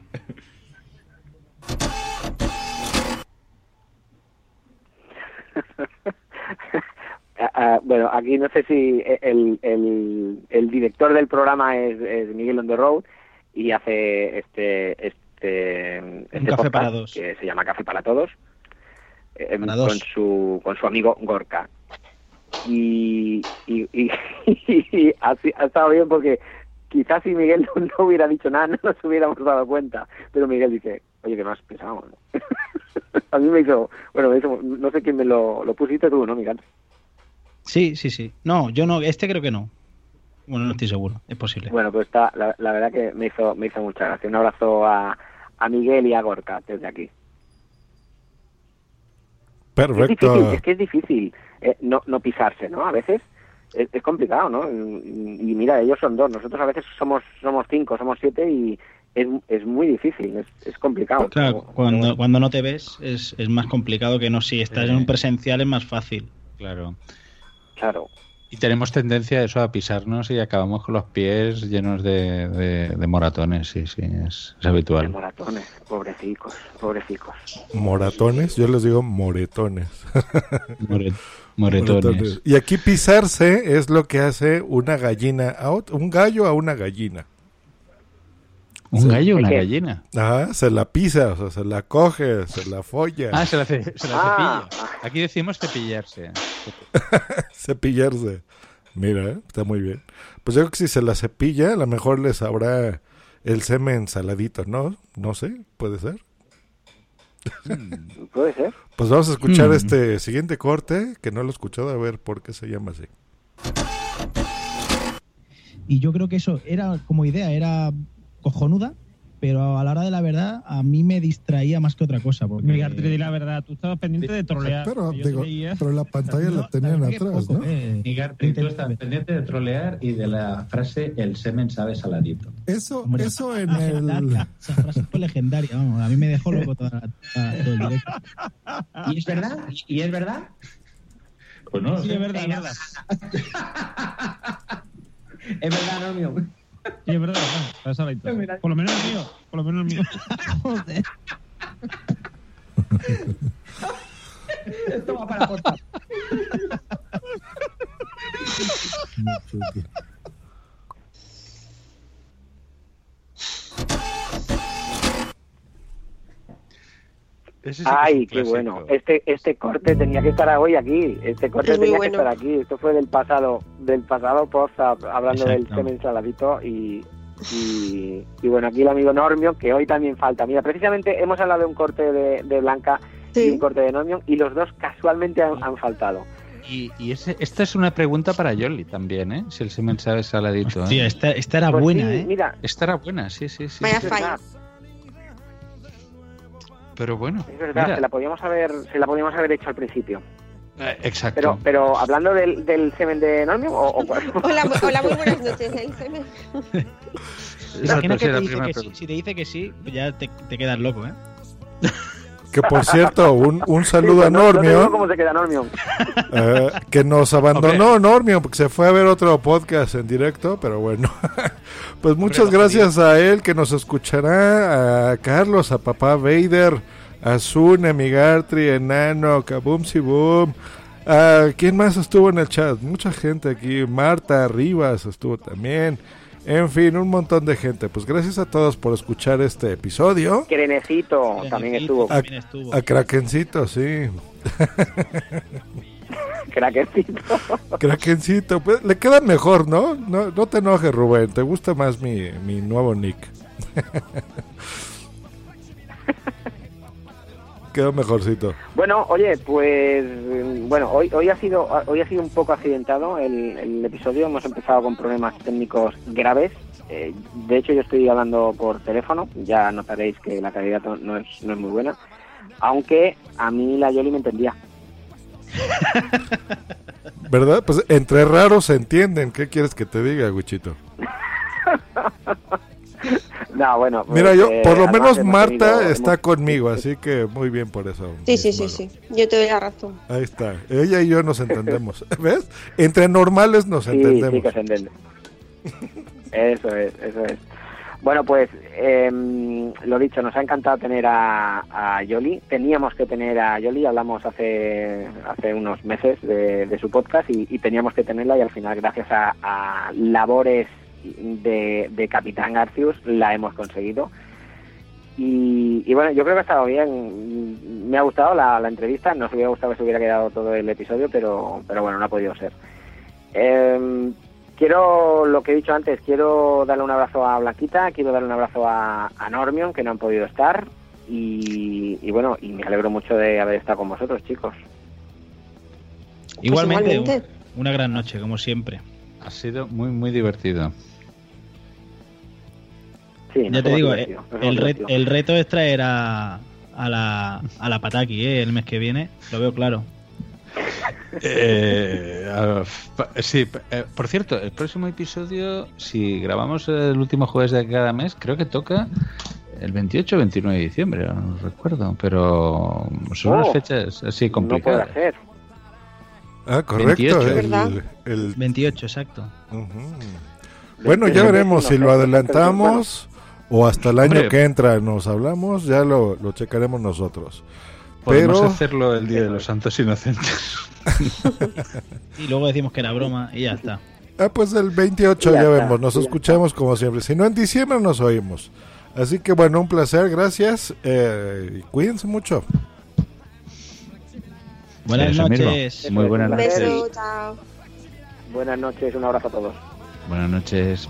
<laughs> Ah, ah, bueno, aquí no sé si el, el, el director del programa es, es Miguel on the Road y hace este este, este Café podcast para dos. que se llama Café para Todos eh, Para con dos. su con su amigo Gorka y, y, y, <laughs> y ha, estado bien porque quizás si Miguel no, no hubiera dicho nada no nos hubiéramos dado cuenta pero Miguel dice oye que más pesado ¿no?". <laughs> <laughs> a mí me hizo bueno me hizo, no sé quién me lo, lo pusiste tú no Miguel Sí, sí, sí. No, yo no, este creo que no. Bueno, no estoy seguro, es posible. Bueno, pues está, la, la verdad que me hizo, me hizo mucha gracia. Un abrazo a, a Miguel y a Gorka desde aquí. Es Perfecto. difícil, es que es difícil eh, no, no pisarse, ¿no? A veces es, es complicado, ¿no? Y, y mira, ellos son dos, nosotros a veces somos somos cinco, somos siete y es, es muy difícil, es, es complicado. Claro, cuando, cuando no te ves es, es más complicado que no si estás en un presencial es más fácil. Claro. Claro. Y tenemos tendencia a eso, a pisarnos y acabamos con los pies llenos de, de- de moratones, sí, sí, es, es habitual. Moratones, pobrecicos, pobrecicos. Moratones, yo les digo moretones. <laughs> More- moretones. Y aquí pisarse es lo que hace una gallina a un gallo a una gallina. ¿Un gallo, una ¿Qué? gallina? Ajá, se la pisa, o sea, se la coge, se la folla. Ah, se la, ce- se la Ah. cepilla. Aquí decimos cepillarse. <laughs> Cepillarse. Mira, ¿eh? está muy bien. Pues yo creo que si se la cepilla, a lo mejor les sabrá el semen saladito, ¿no? No sé, puede ser. Puede ser. Pues vamos a escuchar Hmm. este siguiente corte, que no lo he escuchado, a ver por qué se llama así. Y yo creo que eso era como idea, era cojonuda, pero a la hora de la verdad a mí me distraía más que otra cosa. Porque... Miguel, te di la verdad, tú estabas pendiente de trolear. Pero, digo, pero la pantalla la tenían atrás, ¿no? Miguel, tú estás pendiente de trolear y de la frase el semen sabe saladito. Eso, eso en el... Esa frase fue legendaria, vamos, a mí me dejó loco toda, toda- todo el directo. ¿Y es verdad? ¿Y es verdad? Pues no. Sí, es verdad, es verdad. Es verdad, no mío. <laughs> Sí, es verdad, es verdad, es saladito. Por lo menos el mío, por lo menos el mío. <laughs> Joder. Esto va para podcast. Ese sí Ay, qué bueno. Este este corte tenía que estar hoy aquí. Este corte Es tenía bueno. que estar aquí. Esto fue del pasado, del pasado post hab- hablando del semen saladito y, y y bueno aquí el amigo Normio que hoy también falta. Mira, precisamente hemos hablado de un corte de, de Blanca y un corte de Normio y los dos casualmente han, han faltado. Y, y ese- esta es una pregunta para Yoli también, ¿eh? Si el semen sabe saladito. ¿eh? Hostia, esta, esta era Pues buena, sí, ¿eh? Mira, Esta era buena, sí, sí, sí. Vaya sí. Pero bueno, es verdad, mira, se la podíamos haber se la podíamos haber hecho al principio. eh, exacto. Pero pero hablando del, del semen de Normio o, o cuál? <laughs> Hola, hola, muy buenas noches. ¿eh? semen. Sí, que te dice que sí. Si te dice que sí, pues ya te, te quedas loco, ¿eh? <laughs> Que por cierto, un, un saludo Sí, a no- Normion. cómo se queda Normion. Eh, que nos abandonó Normion porque se fue a ver otro podcast en directo, pero bueno. <laughs> pues muchas gracias a él que nos escuchará, a Carlos, a papá Vader, a Zune, Migartri, Enano, Kaboom Boom. ¿A quién más estuvo en el chat? Mucha gente aquí. Marta Rivas estuvo también. En fin, un montón de gente. Pues gracias a todos por escuchar este episodio. Crenecito también estuvo. A, a Krakencito, sí. <laughs> Craquecito. Krakencito, pues le queda mejor, ¿no? No, no te enojes, Rubén. Te gusta más mi, mi nuevo nick. <laughs> Quedó mejorcito. Bueno, oye, pues mm, bueno, hoy hoy ha sido hoy ha sido un poco accidentado el, el episodio. Hemos empezado con problemas técnicos graves. Eh, de hecho, yo estoy hablando por teléfono. Ya notaréis que la calidad no, no es no es muy buena. Aunque a mí la Yoli me entendía. <laughs> ¿Verdad? Pues entre raros se entienden. ¿Qué quieres que te diga, Guchito? <laughs> No, bueno. pues, Mira, yo, eh, por lo menos Marta tenido- está conmigo, así que muy bien por eso. Sí, sí, sí, sí. Yo te doy la razón. Ahí está. Ella y yo nos entendemos. <laughs> ¿Ves? Entre normales nos Sí, entendemos. sí que se entiende. Eso es, eso es. Bueno, pues em, lo dicho, nos ha encantado tener a, a Yoli. Teníamos que tener a Yoli, hablamos hace hace unos meses de, de su podcast y, y teníamos que tenerla y al final, gracias a, a labores de, de Capitán Garcius, la hemos conseguido. Y, y bueno, yo creo que ha estado bien. Me ha gustado la, la entrevista. Nos hubiera gustado que se hubiera quedado todo el episodio, pero, pero bueno, no ha podido ser. Eh, quiero, lo que he dicho antes, quiero darle un abrazo a Blanquita, quiero darle un abrazo a, a Normion, que no han podido estar. Y, y bueno, y me alegro mucho de haber estado con vosotros, chicos. Igualmente, igualmente. un- una gran noche, como siempre. Ha sido muy, muy divertido. Sí, Ya te digo, el, re- el reto es traer a, a la, a la Pataki eh, el mes que viene, lo veo claro. <laughs> Eh, sí, eh, por cierto, el próximo episodio, si grabamos el último jueves de cada mes, creo que toca el 28 o 29 de diciembre, no recuerdo, pero son Oh, unas fechas así No puede complicadas. ser. Ah, correcto. 28. el- el- 28, exacto. Bueno, ya veremos si lo adelantamos o hasta el año Hombre. que entra nos hablamos, ya lo, lo checaremos nosotros. Podemos Pero hacerlo el Día de los Santos Inocentes. <laughs> Y luego decimos que era broma y ya está. Ah, pues el 28 Ya ya, está, vemos, nos ya escuchamos como siempre. Si no, en diciembre nos oímos. Así que bueno, un placer, gracias. eh, y cuídense mucho. Buenas Eso mismo. noches. Muy buenas Un noches. beso, chao. Buenas noches, un abrazo a todos. Buenas noches.